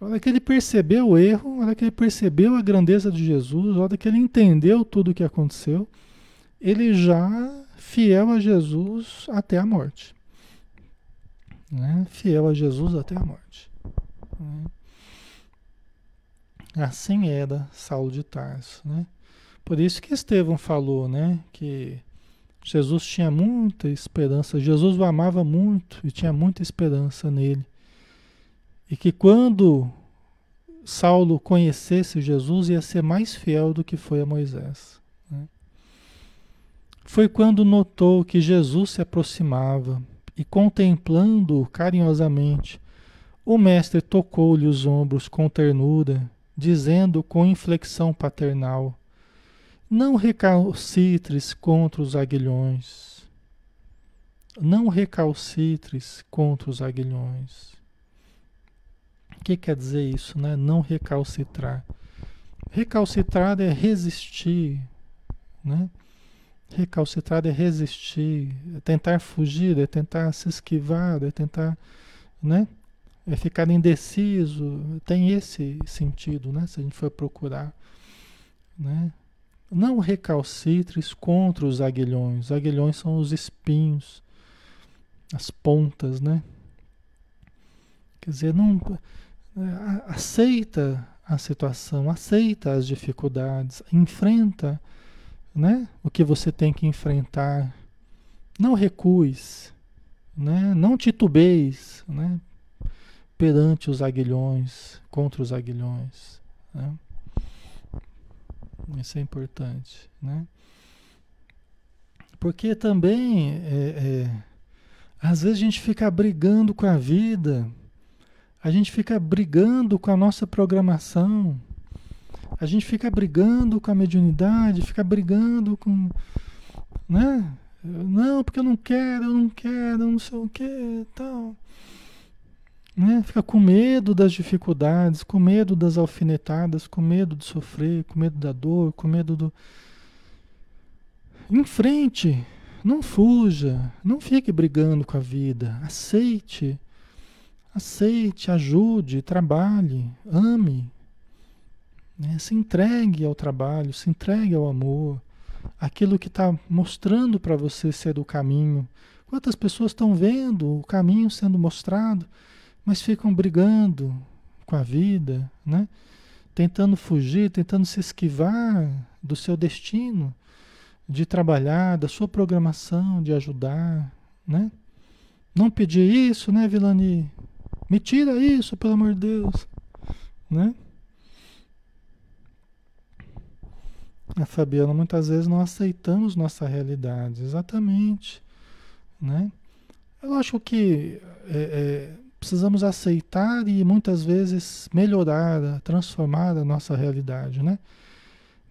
A hora que ele percebeu o erro, a hora que ele percebeu a grandeza de Jesus, a hora que ele entendeu tudo o que aconteceu, ele já fiel a Jesus até a morte. Né? Fiel a Jesus até a morte. Né? Assim era Saulo de Tarso, né? Por isso que Estevão falou, né, que Jesus tinha muita esperança, Jesus o amava muito e tinha muita esperança nele. E que quando Saulo conhecesse Jesus, ia ser mais fiel do que foi a Moisés. Né? Foi quando notou que Jesus se aproximava e, contemplando-o carinhosamente, o mestre tocou-lhe os ombros com ternura, dizendo com inflexão paternal: Não recalcitres contra os aguilhões. Não recalcitres contra os aguilhões. O que quer dizer isso, né? Não recalcitrar. Recalcitrar é resistir, né? Recalcitrar é resistir, é tentar fugir, é tentar se esquivar, é tentar, né? é ficar indeciso, tem esse sentido, né? Se a gente for procurar, né? Não recalcitres contra os aguilhões. Os aguilhões são os espinhos, as pontas, né? Quer dizer, não aceita a situação, aceita as dificuldades, enfrenta, né? O que você tem que enfrentar. Não recues, né? Não titubeis, né? perante os aguilhões, contra os aguilhões. Né? Isso é importante. Né? Porque também é, é, Às vezes a gente fica brigando com a vida, a gente fica brigando com a nossa programação, a gente fica brigando com a mediunidade, fica brigando com. Né? Não, porque eu não quero, eu não quero, não sei o que tal. Né? Fica com medo das dificuldades, com medo das alfinetadas, com medo de sofrer, com medo da dor, com medo do. Em frente, não fuja, não fique brigando com a vida, aceite, aceite, ajude, trabalhe, ame, né? se entregue ao trabalho, se entregue ao amor, aquilo que está mostrando para você ser o caminho. Quantas pessoas estão vendo o caminho sendo mostrado? mas ficam brigando com a vida, né? Tentando fugir, tentando se esquivar do seu destino, de trabalhar, da sua programação, de ajudar, né? Não pedir isso, né, Vilani? Me tira isso, pelo amor de Deus, né? A Fabiana, muitas vezes não aceitamos nossa realidade, exatamente, né? Eu acho que é, é, precisamos aceitar e muitas vezes melhorar, transformar a nossa realidade, né?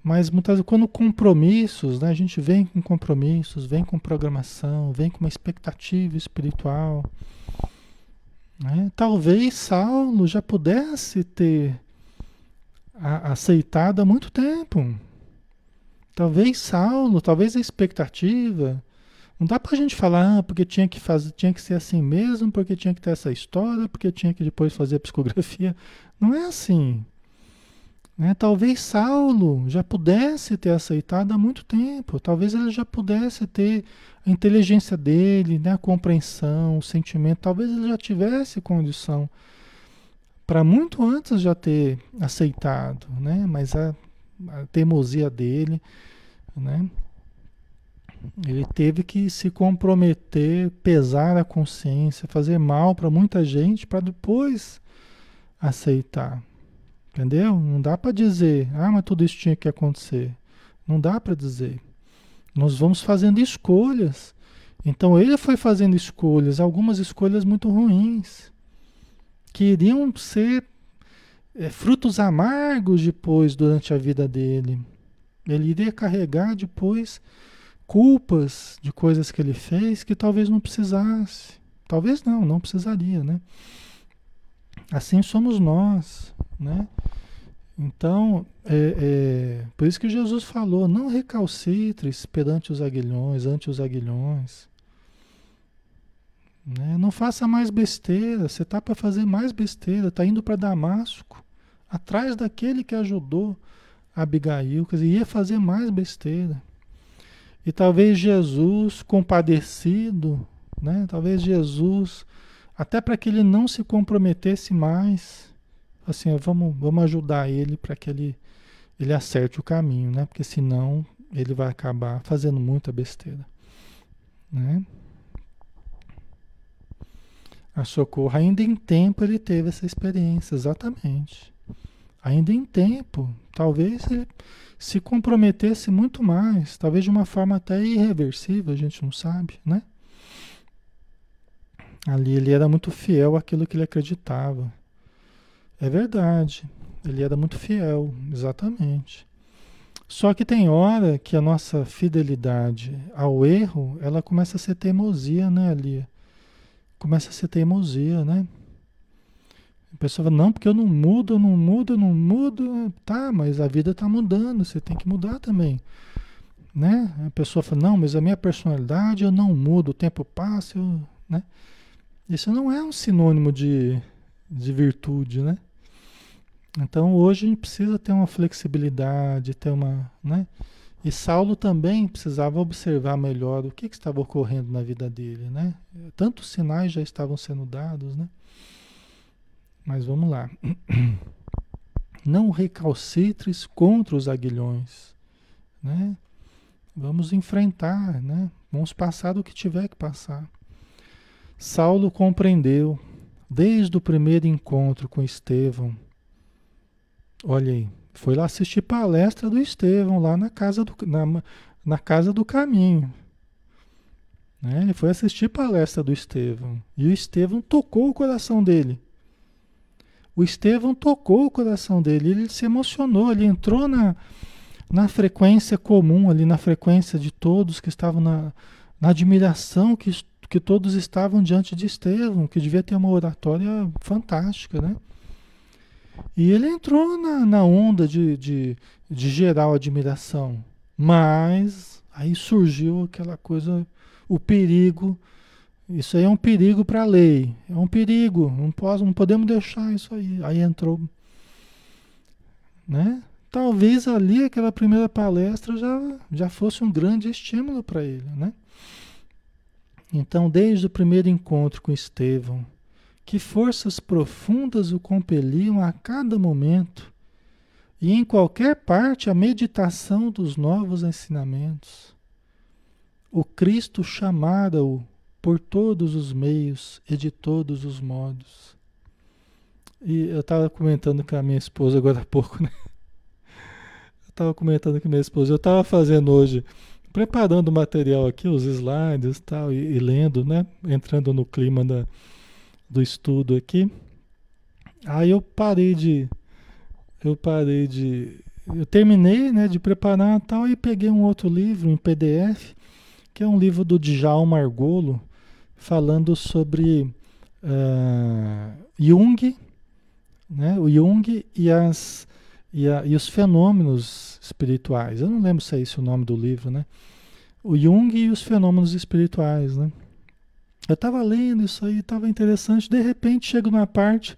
Mas muitas vezes, quando compromissos, né, a gente vem com compromissos, vem com programação, vem com uma expectativa espiritual. Né? Talvez Saulo já pudesse ter aceitado há muito tempo. Talvez Saulo, talvez a expectativa, não dá pra gente falar, ah, porque tinha que fazer, tinha que ser assim mesmo, porque tinha que ter essa história, porque tinha que depois fazer a psicografia. Não é assim. Né? Talvez Saulo já pudesse ter aceitado há muito tempo. Talvez ele já pudesse ter a inteligência dele, né? a compreensão, o sentimento. Talvez ele já tivesse condição para muito antes já ter aceitado, né? Mas a, a teimosia dele, né? Ele teve que se comprometer, pesar a consciência, fazer mal para muita gente para depois aceitar. Entendeu? Não dá para dizer, ah, mas tudo isso tinha que acontecer. Não dá para dizer. Nós vamos fazendo escolhas. Então ele foi fazendo escolhas, algumas escolhas muito ruins, que iriam ser é, frutos amargos depois durante a vida dele. Ele iria carregar depois culpas de coisas que ele fez que talvez não precisasse. Talvez não, não precisaria, né? Assim somos nós, né? Então, é, é, por isso que Jesus falou, não recalcitres perante os aguilhões, ante os aguilhões. Né? Não faça mais besteira, você está para fazer mais besteira, está indo para Damasco, atrás daquele que ajudou Abigail, quer dizer, ia fazer mais besteira. E talvez Jesus, compadecido, né? talvez Jesus, até para que ele não se comprometesse mais, assim, vamos, vamos ajudar ele para que ele, ele acerte o caminho, né? porque senão ele vai acabar fazendo muita besteira. Né? A socorro, ainda em tempo ele teve essa experiência, exatamente. Ainda em tempo, talvez ele se comprometesse muito mais, talvez de uma forma até irreversível, a gente não sabe, né? Ali ele era muito fiel àquilo que ele acreditava. É verdade, ele era muito fiel, exatamente. Só que tem hora que a nossa fidelidade ao erro, ela começa a ser teimosia, né, ali? Começa a ser teimosia, né? A pessoa fala, não, porque eu não mudo, eu não mudo, eu não mudo. Tá, mas a vida está mudando, você tem que mudar também. Né? A pessoa fala, não, mas a minha personalidade eu não mudo, o tempo passa, eu, né? Isso não é um sinônimo de, de virtude, né? Então hoje a gente precisa ter uma flexibilidade, ter uma, né? E Saulo também precisava observar melhor o que, que estava ocorrendo na vida dele, né? Tantos sinais já estavam sendo dados, né? Mas vamos lá. Não recalcitres contra os aguilhões, né? Vamos enfrentar, né? Vamos passar do que tiver que passar. Saulo compreendeu desde o primeiro encontro com Estevão. Olha aí, foi lá assistir palestra do Estevão lá na casa do, na, na casa do caminho. Né? Ele foi assistir palestra do Estevão. E o Estevão tocou o coração dele. O Estevão tocou o coração dele, ele se emocionou, ele entrou na, na frequência comum, ali na frequência de todos que estavam na, na admiração que, que todos estavam diante de Estevão, que devia ter uma oratória fantástica, né? E ele entrou na, na onda de, de, de geral admiração. Mas aí surgiu aquela coisa, o perigo. Isso aí é um perigo para a lei. É um perigo. Não, posso, não podemos deixar isso aí. Aí entrou. Né? Talvez ali aquela primeira palestra já, já fosse um grande estímulo para ele. Né? Então, desde o primeiro encontro com Estevão, que forças profundas o compeliam a cada momento e em qualquer parte a meditação dos novos ensinamentos. O Cristo chamara-o por todos os meios e de todos os modos. E eu estava comentando com a minha esposa agora há pouco, né? Eu estava comentando com a minha esposa, eu estava fazendo hoje, preparando o material aqui, os slides tal, e, e lendo, né? Entrando no clima da, do estudo aqui. Aí eu parei de. Eu parei de. Eu terminei né, de preparar tal e peguei um outro livro em PDF, que é um livro do Djalma Margolo, falando sobre uh, Jung, né, o Jung e, as, e, a, e os fenômenos espirituais. Eu não lembro se é esse o nome do livro, né? O Jung e os fenômenos espirituais, né? Eu estava lendo isso aí, estava interessante. De repente chega uma parte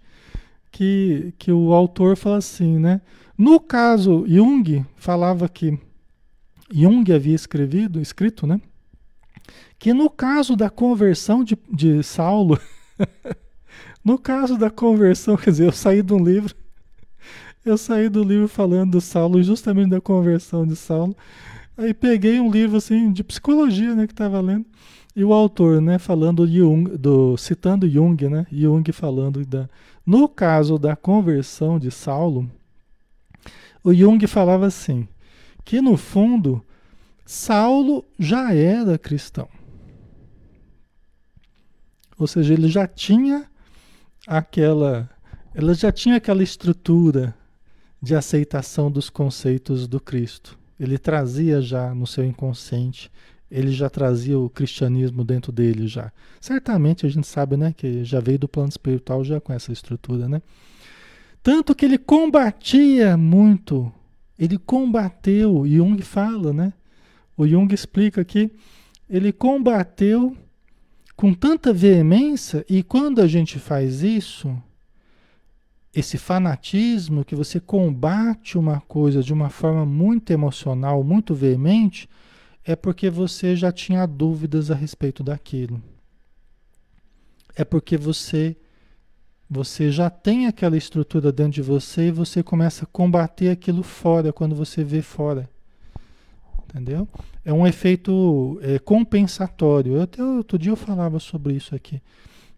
que, que o autor fala assim, né? No caso, Jung falava que Jung havia escrevido, escrito, né? Que no caso da conversão de, de Saulo, no caso da conversão, quer dizer, eu saí de um livro, eu saí do livro falando do Saulo, justamente da conversão de Saulo. Aí peguei um livro assim de psicologia, né, que estava lendo. E o autor, né, falando Jung, do, citando Jung, né, Jung falando da, no caso da conversão de Saulo, o Jung falava assim, que no fundo Saulo já era cristão. Ou seja, ele já tinha aquela, ela já tinha aquela estrutura de aceitação dos conceitos do Cristo. Ele trazia já no seu inconsciente ele já trazia o cristianismo dentro dele já. Certamente a gente sabe, né, que já veio do plano espiritual já com essa estrutura, né? Tanto que ele combatia muito, ele combateu, Jung fala, né? O Jung explica aqui, ele combateu com tanta veemência e quando a gente faz isso, esse fanatismo que você combate uma coisa de uma forma muito emocional, muito veemente, é porque você já tinha dúvidas a respeito daquilo. É porque você você já tem aquela estrutura dentro de você e você começa a combater aquilo fora quando você vê fora. Entendeu? É um efeito é, compensatório. Eu, até outro dia eu falava sobre isso aqui.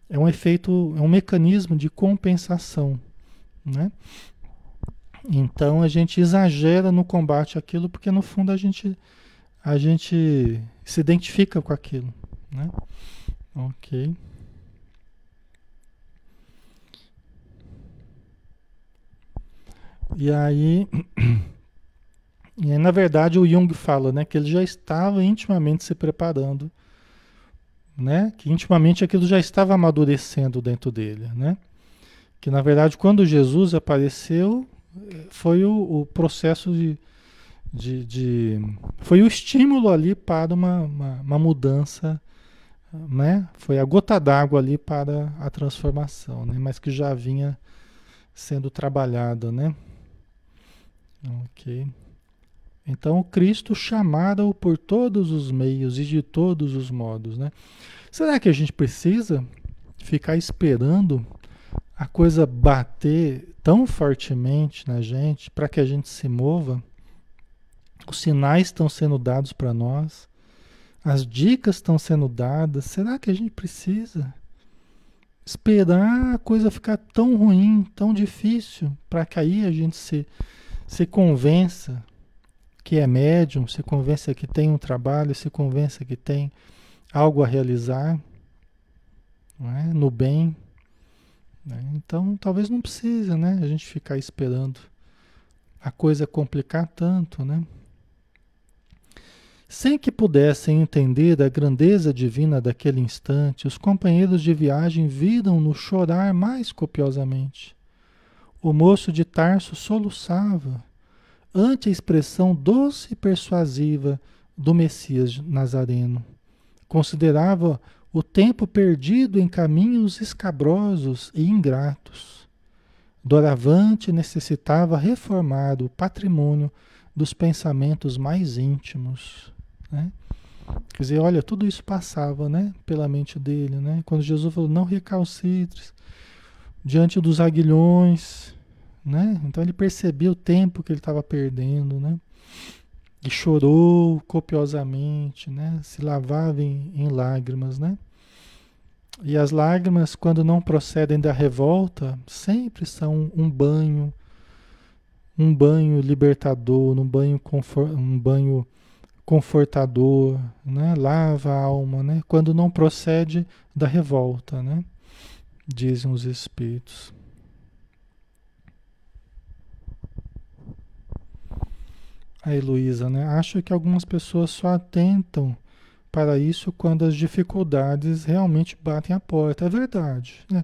É um efeito, é um mecanismo de compensação, né? Então a gente exagera no combate àquilo porque no fundo a gente a gente se identifica com aquilo, né? Ok. E aí, e aí, na verdade, o Jung fala, né, que ele já estava intimamente se preparando, né, que intimamente aquilo já estava amadurecendo dentro dele, né, que na verdade quando Jesus apareceu foi o, o processo de de, de, foi o estímulo ali para uma, uma, uma mudança, né? Foi a gota d'água ali para a transformação, né? Mas que já vinha sendo trabalhada, né? Ok. Então, Cristo chamara-o por todos os meios e de todos os modos, né? Será que a gente precisa ficar esperando a coisa bater tão fortemente na gente para que a gente se mova? Os sinais estão sendo dados para nós, as dicas estão sendo dadas. Será que a gente precisa esperar a coisa ficar tão ruim, tão difícil, para que aí a gente se, se convença que é médium, se convença que tem um trabalho, se convença que tem algo a realizar, é? no bem. Né? Então, talvez não precise, né? A gente ficar esperando a coisa complicar tanto, né? Sem que pudessem entender a grandeza divina daquele instante, os companheiros de viagem viram-no chorar mais copiosamente. O moço de Tarso soluçava ante a expressão doce e persuasiva do Messias Nazareno. Considerava o tempo perdido em caminhos escabrosos e ingratos. Doravante necessitava reformar o patrimônio dos pensamentos mais íntimos. Né? Quer dizer, olha, tudo isso passava né, pela mente dele. Né? Quando Jesus falou, não recalcitres diante dos aguilhões. Né? Então ele percebeu o tempo que ele estava perdendo. Né? E chorou copiosamente, né? se lavava em, em lágrimas. Né? E as lágrimas, quando não procedem da revolta, sempre são um banho, um banho libertador, um banho, confor, um banho confortador, né? lava a alma, né? quando não procede da revolta, né? dizem os espíritos. A Heloísa, né? Acho que algumas pessoas só atentam para isso quando as dificuldades realmente batem a porta. É verdade. Né?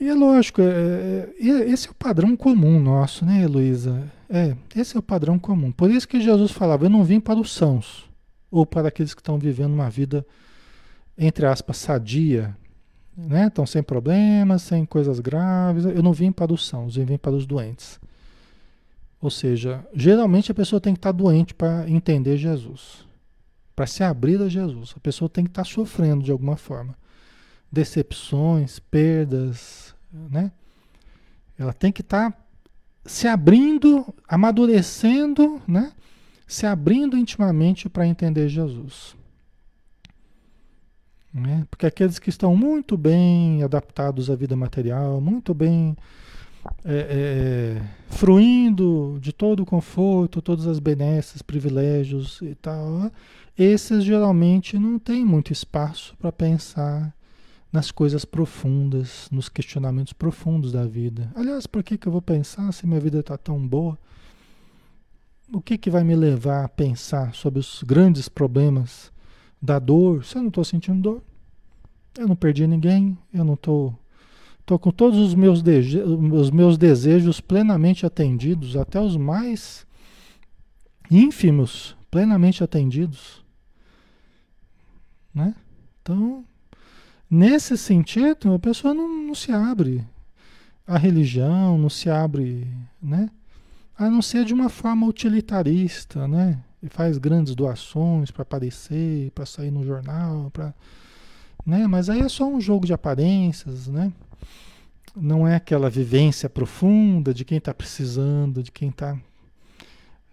E é lógico, é, é, é esse é o padrão comum nosso, né, Heloísa? É, esse é o padrão comum. Por isso que Jesus falava: Eu não vim para os sãos, ou para aqueles que estão vivendo uma vida, entre aspas, sadia, né? Estão sem problemas, sem coisas graves. Eu não vim para os sãos, eu vim para os doentes. Ou seja, geralmente a pessoa tem que estar doente para entender Jesus, para se abrir a Jesus. A pessoa tem que estar sofrendo de alguma forma. Decepções, perdas, né? Ela tem que estar se abrindo, amadurecendo, né? Se abrindo intimamente para entender Jesus. Né? Porque aqueles que estão muito bem adaptados à vida material, muito bem é, é, fruindo de todo o conforto, todas as benesses, privilégios e tal, esses geralmente não têm muito espaço para pensar nas coisas profundas, nos questionamentos profundos da vida. Aliás, por que, que eu vou pensar se minha vida está tão boa? O que, que vai me levar a pensar sobre os grandes problemas da dor se eu não estou sentindo dor? Eu não perdi ninguém, eu não estou. Estou com todos os meus, os meus desejos plenamente atendidos, até os mais ínfimos plenamente atendidos. Né? Então, Nesse sentido, a pessoa não, não se abre à religião, não se abre, né? A não ser de uma forma utilitarista, né? E faz grandes doações para aparecer, para sair no jornal, para, né? Mas aí é só um jogo de aparências, né? Não é aquela vivência profunda de quem está precisando, de quem está,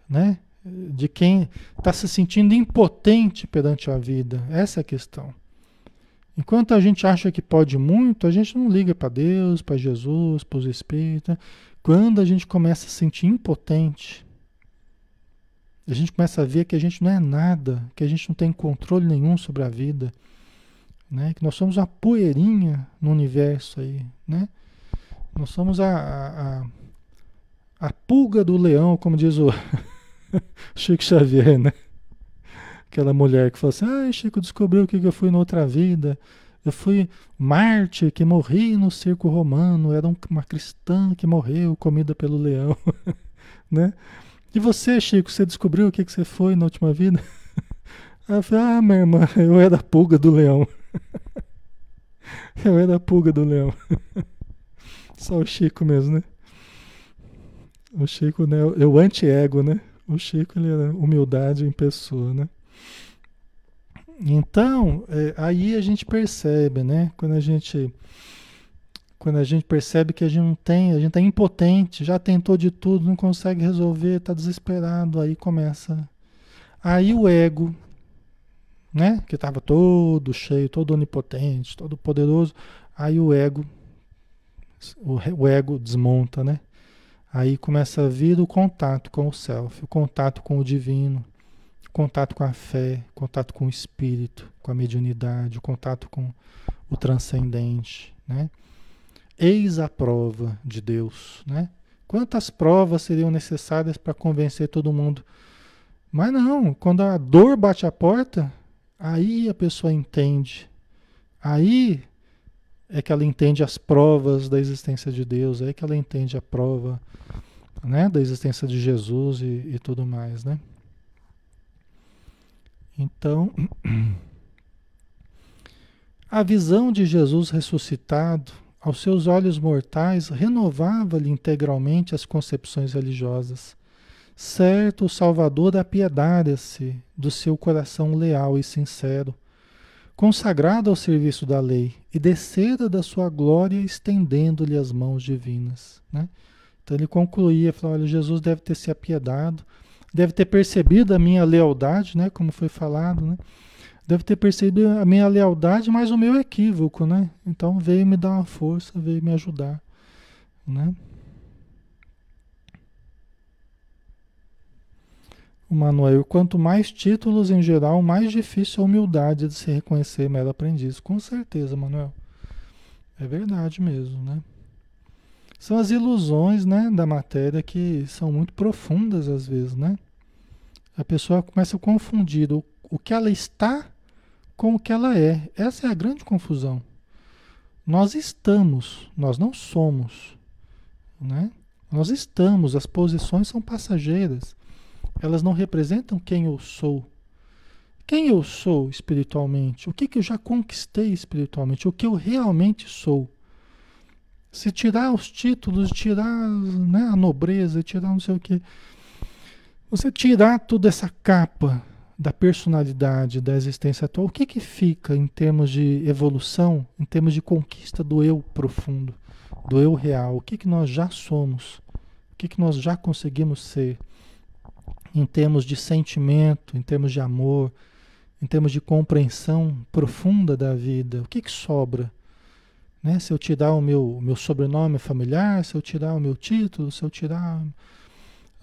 né? De quem está se sentindo impotente perante a vida. Essa é a questão. Enquanto a gente acha que pode muito, a gente não liga para Deus, para Jesus, para os Espíritos. Quando a gente começa a se sentir impotente, a gente começa a ver que a gente não é nada, que a gente não tem controle nenhum sobre a vida, né? que nós somos uma poeirinha no universo aí, né? Nós somos a, a, a, a pulga do leão, como diz o Chico Xavier, né? Aquela mulher que falou assim: ai, Chico, descobriu o que eu fui na outra vida. Eu fui Marte que morri no circo romano, era uma cristã que morreu comida pelo leão, né? E você, Chico, você descobriu o que, que você foi na última vida? Eu falei, ah, minha irmã, eu era a pulga do leão. eu era a pulga do leão. Só o Chico mesmo, né? O Chico, né? O anti-ego, né? O Chico, ele era humildade em pessoa, né? Então, é, aí a gente percebe, né? Quando a gente quando a gente percebe que a gente não tem, a gente está impotente, já tentou de tudo, não consegue resolver, está desesperado, aí começa. Aí o ego, né? Que estava todo cheio, todo onipotente, todo poderoso, aí o ego, o, o ego desmonta, né? Aí começa a vir o contato com o self, o contato com o divino, contato com a fé, contato com o espírito, com a mediunidade, o contato com o transcendente, né? Eis a prova de Deus, né? Quantas provas seriam necessárias para convencer todo mundo? Mas não, quando a dor bate a porta, aí a pessoa entende. Aí é que ela entende as provas da existência de Deus, é que ela entende a prova né, da existência de Jesus e, e tudo mais, né? Então, a visão de Jesus ressuscitado, aos seus olhos mortais, renovava-lhe integralmente as concepções religiosas. Certo, o Salvador apiedara-se do seu coração leal e sincero, consagrado ao serviço da lei, e descera da sua glória estendendo-lhe as mãos divinas. Né? Então ele concluía, falou, olha, Jesus deve ter se apiedado, deve ter percebido a minha lealdade, né, como foi falado, né? Deve ter percebido a minha lealdade, mas o meu equívoco, né? Então veio me dar uma força, veio me ajudar, né? O Manuel, quanto mais títulos em geral, mais difícil a humildade de se reconhecer mero aprendiz. Com certeza, Manuel. É verdade mesmo, né? São as ilusões, né, da matéria que são muito profundas às vezes, né? A pessoa começa a confundir o, o que ela está com o que ela é. Essa é a grande confusão. Nós estamos, nós não somos, né? Nós estamos, as posições são passageiras. Elas não representam quem eu sou. Quem eu sou espiritualmente? O que, que eu já conquistei espiritualmente? O que eu realmente sou? Se tirar os títulos, tirar né, a nobreza, tirar não sei o que, você tirar toda essa capa da personalidade, da existência atual, o que, que fica em termos de evolução, em termos de conquista do eu profundo, do eu real? O que, que nós já somos? O que, que nós já conseguimos ser? Em termos de sentimento, em termos de amor, em termos de compreensão profunda da vida, o que, que sobra? Né? Se eu tirar o meu, meu sobrenome familiar, se eu tirar o meu título, se eu tirar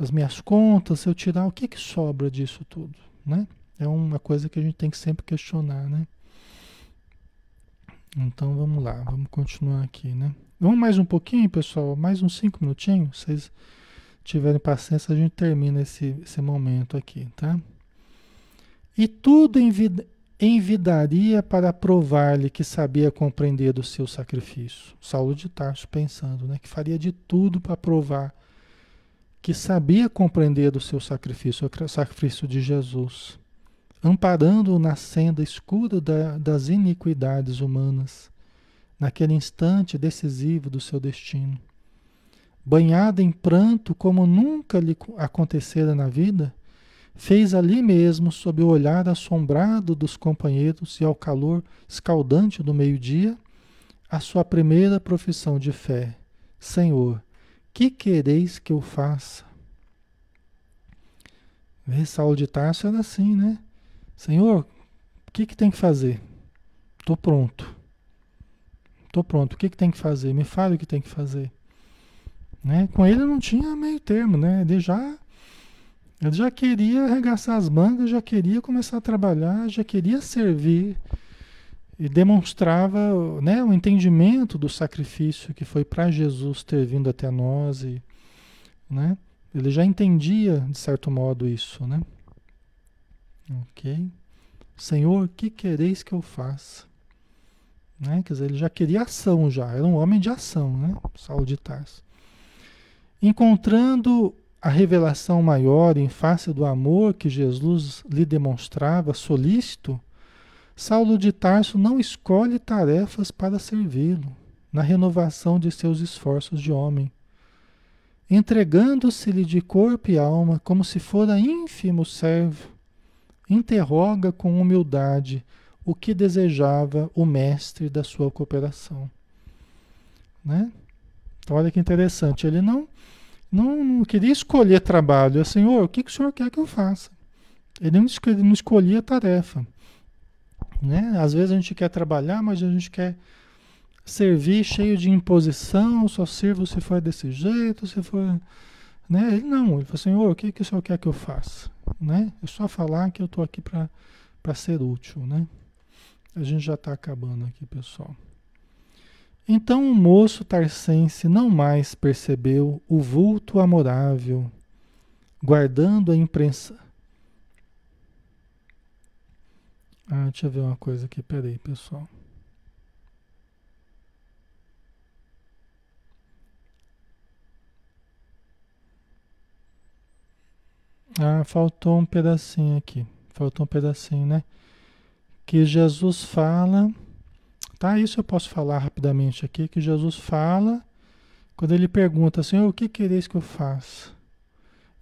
as minhas contas, se eu tirar, o que, que sobra disso tudo? Né? É uma coisa que a gente tem que sempre questionar, né? Então vamos lá, vamos continuar aqui, né? Vamos mais um pouquinho, pessoal, mais uns cinco minutinhos. Se vocês tiverem paciência, a gente termina esse, esse momento aqui, tá? E tudo envid envidaria para provar-lhe que sabia compreender do seu sacrifício. Saulo de Tarso pensando, né? Que faria de tudo para provar que sabia compreender do seu sacrifício, o sacrifício de Jesus, amparando-o na senda escura da, das iniquidades humanas, naquele instante decisivo do seu destino. Banhado em pranto como nunca lhe acontecera na vida, fez ali mesmo, sob o olhar assombrado dos companheiros e ao calor escaldante do meio-dia, a sua primeira profissão de fé: Senhor, que quereis que eu faça? Vê, Saulo de Tarso era assim, né? Senhor, o que, que tem que fazer? Estou pronto. Estou pronto. O que, que tem que fazer? Me fale o que tem que fazer. Né? Com ele não tinha meio termo, né? Ele já, ele já queria arregaçar as mangas, já queria começar a trabalhar, já queria servir e demonstrava né, o entendimento do sacrifício que foi para Jesus ter vindo até nós. E, né, ele já entendia, de certo modo, isso. Né? Ok? Senhor, que quereis que eu faça? Né? Quer dizer, ele já queria ação, já. Era um homem de ação, né? Saulo de Tarso. Encontrando a revelação maior em face do amor que Jesus lhe demonstrava solícito, Saulo de Tarso não escolhe tarefas para servi-lo, na renovação de seus esforços de homem, entregando-se-lhe de corpo e alma como se fora ínfimo servo, interroga com humildade o que desejava o mestre da sua cooperação. Né? Então, olha que interessante, ele não, não, não queria escolher trabalho, é Senhor, o que, que o Senhor quer que eu faça? Ele não, ele não escolhia tarefa. Né? Às vezes a gente quer trabalhar, mas a gente quer servir cheio de imposição, só sirvo se for desse jeito, se for. Né? Ele não, ele falou, Senhor, o que, que o Senhor quer que eu faça? né? É só falar que eu estou aqui para ser útil, né? A gente já está acabando aqui, pessoal. Então o moço tarcense não mais percebeu o vulto amorável, guardando a imprensa. Ah, deixa eu ver uma coisa aqui, peraí, pessoal. Ah, faltou um pedacinho aqui. Faltou um pedacinho, né? Que Jesus fala. Tá, isso eu posso falar rapidamente aqui. Que Jesus fala. Quando ele pergunta, Senhor, o que quereis que eu faça?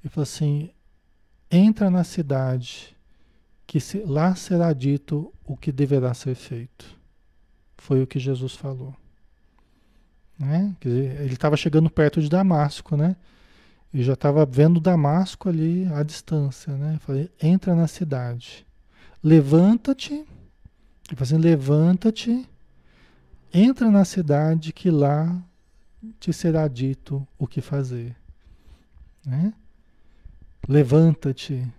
Ele fala assim: entra na cidade, que se, lá será dito o que deverá ser feito. Foi o que Jesus falou. Né? Dizer, ele estava chegando perto de Damasco, né? E já estava vendo Damasco ali à distância, né? Falei, entra na cidade. Levanta-te. Assim, levanta-te. Entra na cidade que lá te será dito o que fazer. Né? Levanta-te.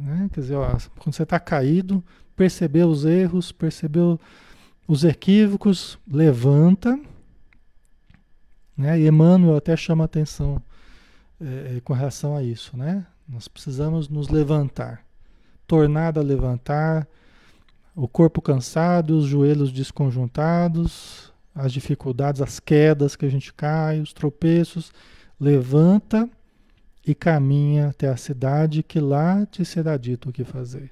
Né? Quer dizer, ó, quando você está caído, percebeu os erros, percebeu os equívocos, levanta. Né? E Emmanuel até chama atenção é, com relação a isso, né? Nós precisamos nos levantar, tornar a levantar, o corpo cansado, os joelhos desconjuntados, as dificuldades, as quedas que a gente cai, os tropeços, levanta e caminha até a cidade que lá te será dito o que fazer.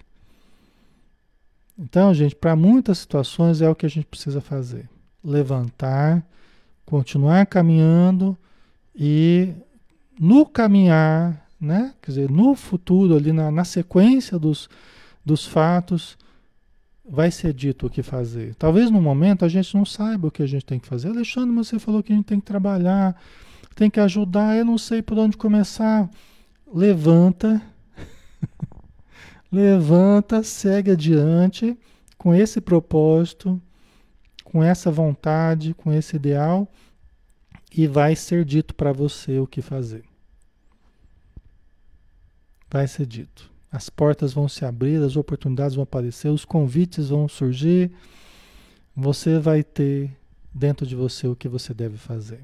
Então, gente, para muitas situações é o que a gente precisa fazer: levantar, continuar caminhando e no caminhar, né? Quer dizer, no futuro, ali na, na sequência dos, dos fatos, vai ser dito o que fazer. Talvez no momento a gente não saiba o que a gente tem que fazer. Alexandre, você falou que a gente tem que trabalhar, tem que ajudar, eu não sei por onde começar. Levanta, levanta, segue adiante com esse propósito, com essa vontade, com esse ideal, e vai ser dito para você o que fazer vai ser dito. As portas vão se abrir, as oportunidades vão aparecer, os convites vão surgir. Você vai ter dentro de você o que você deve fazer.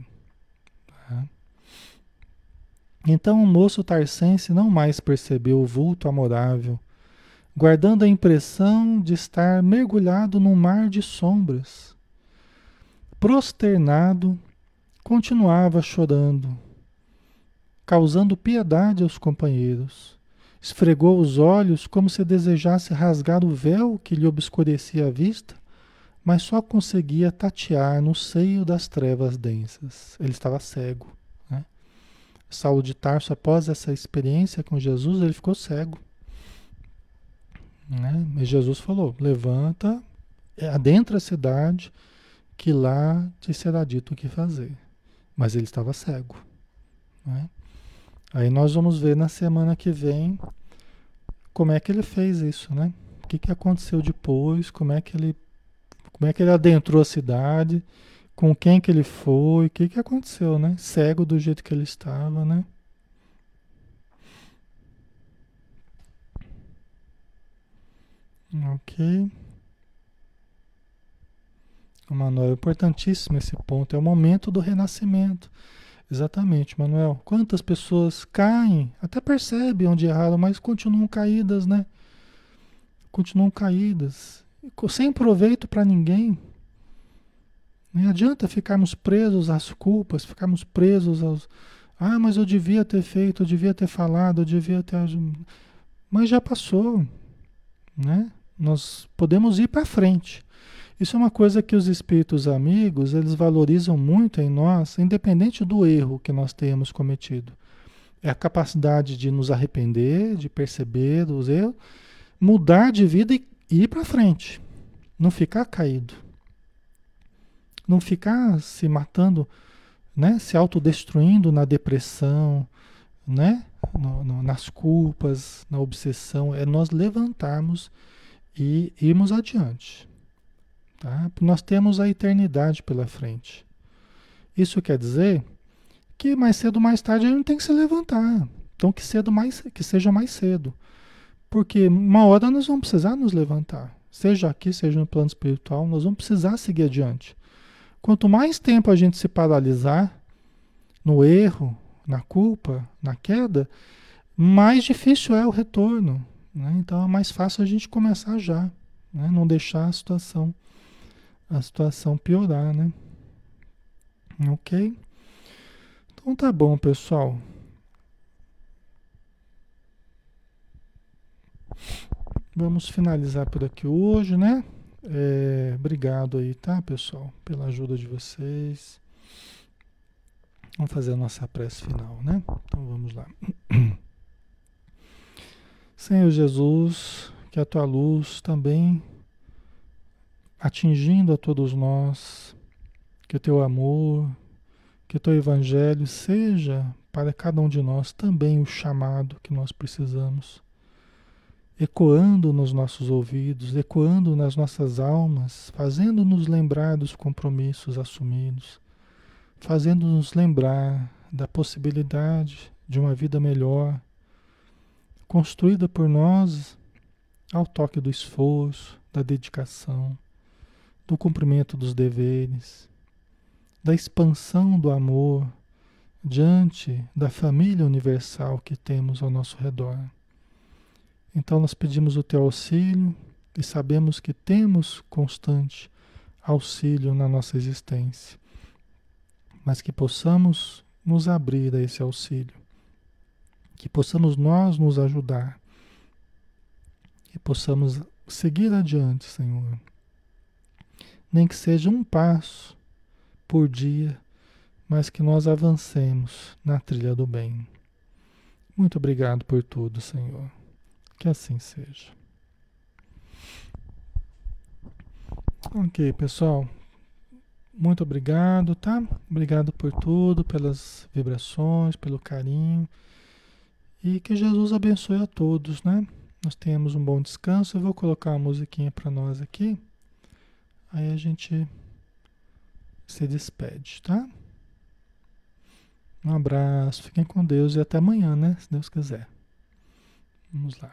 Tá? Então o moço tarcense não mais percebeu o vulto amorável, guardando a impressão de estar mergulhado num mar de sombras. Prosternado, continuava chorando, causando piedade aos companheiros. Esfregou os olhos como se desejasse rasgar o véu que lhe obscurecia a vista, mas só conseguia tatear no seio das trevas densas. Ele estava cego. Saulo de Tarso, após essa experiência com Jesus, ele ficou cego. Né? E Jesus falou: levanta, adentra a cidade, que lá te será dito o que fazer. Mas ele estava cego. Né? Aí nós vamos ver na semana que vem como é que ele fez isso, né? O que, que aconteceu depois, como é que ele como é que ele adentrou a cidade, com quem que ele foi, o que que aconteceu, né? Cego do jeito que ele estava, né? Ok. Manuel, importantíssimo esse ponto. É o momento do renascimento. Exatamente, Manuel. Quantas pessoas caem, até percebem onde erraram, mas continuam caídas, né? Continuam caídas, sem proveito para ninguém. Não adianta ficarmos presos às culpas, ficarmos presos aos. Ah, mas eu devia ter feito, eu devia ter falado, eu devia ter. Mas já passou, né? Nós podemos ir para frente. Isso é uma coisa que os espíritos amigos, eles valorizam muito em nós, independente do erro que nós tenhamos cometido. É a capacidade de nos arrepender, de perceber os erros, mudar de vida e ir para frente. Não ficar caído. Não ficar se matando, né? se autodestruindo na depressão, né? No, no, nas culpas, na obsessão. É nós levantarmos e irmos adiante. Tá? Nós temos a eternidade pela frente. Isso quer dizer que mais cedo ou mais tarde a gente tem que se levantar. Então que cedo mais que seja mais cedo. Porque uma hora nós vamos precisar nos levantar. Seja aqui, seja no plano espiritual, nós vamos precisar seguir adiante. Quanto mais tempo a gente se paralisar no erro, na culpa, na queda, mais difícil é o retorno. Né? Então é mais fácil a gente começar já, né? não deixar a situação, a situação piorar, né? Ok? Então tá bom, pessoal. Vamos finalizar por aqui hoje, né? É, obrigado aí, tá, pessoal, pela ajuda de vocês. Vamos fazer a nossa prece final, né? Então vamos lá. Senhor Jesus, que a tua luz também atingindo a todos nós, que o teu amor, que o teu evangelho seja para cada um de nós também o chamado que nós precisamos, ecoando nos nossos ouvidos, ecoando nas nossas almas, fazendo-nos lembrar dos compromissos assumidos, fazendo-nos lembrar da possibilidade de uma vida melhor construída por nós ao toque do esforço, da dedicação, do cumprimento dos deveres, da expansão do amor diante da família universal que temos ao nosso redor. Então nós pedimos o teu auxílio e sabemos que temos constante auxílio na nossa existência, mas que possamos nos abrir a esse auxílio que possamos nós nos ajudar, que possamos seguir adiante, Senhor. Nem que seja um passo por dia, mas que nós avancemos na trilha do bem. Muito obrigado por tudo, Senhor. Que assim seja. Ok, pessoal. Muito obrigado, tá? Obrigado por tudo, pelas vibrações, pelo carinho. E que Jesus abençoe a todos, né? Nós tenhamos um bom descanso. Eu vou colocar uma musiquinha para nós aqui. Aí a gente se despede, tá? Um abraço, fiquem com Deus e até amanhã, né? Se Deus quiser. Vamos lá.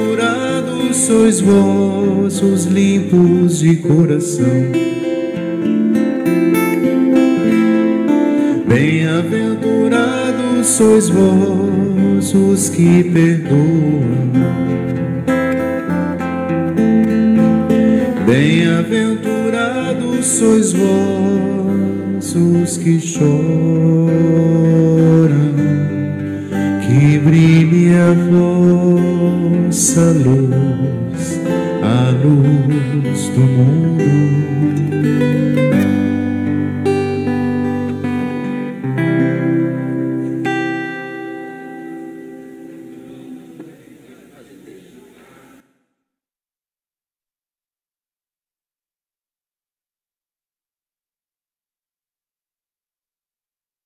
sois vós os limpos de coração. Bem-aventurados sois vós os que perdoam. Bem-aventurados sois vós os que choram, que brilhe a vossa luz, a luz do mundo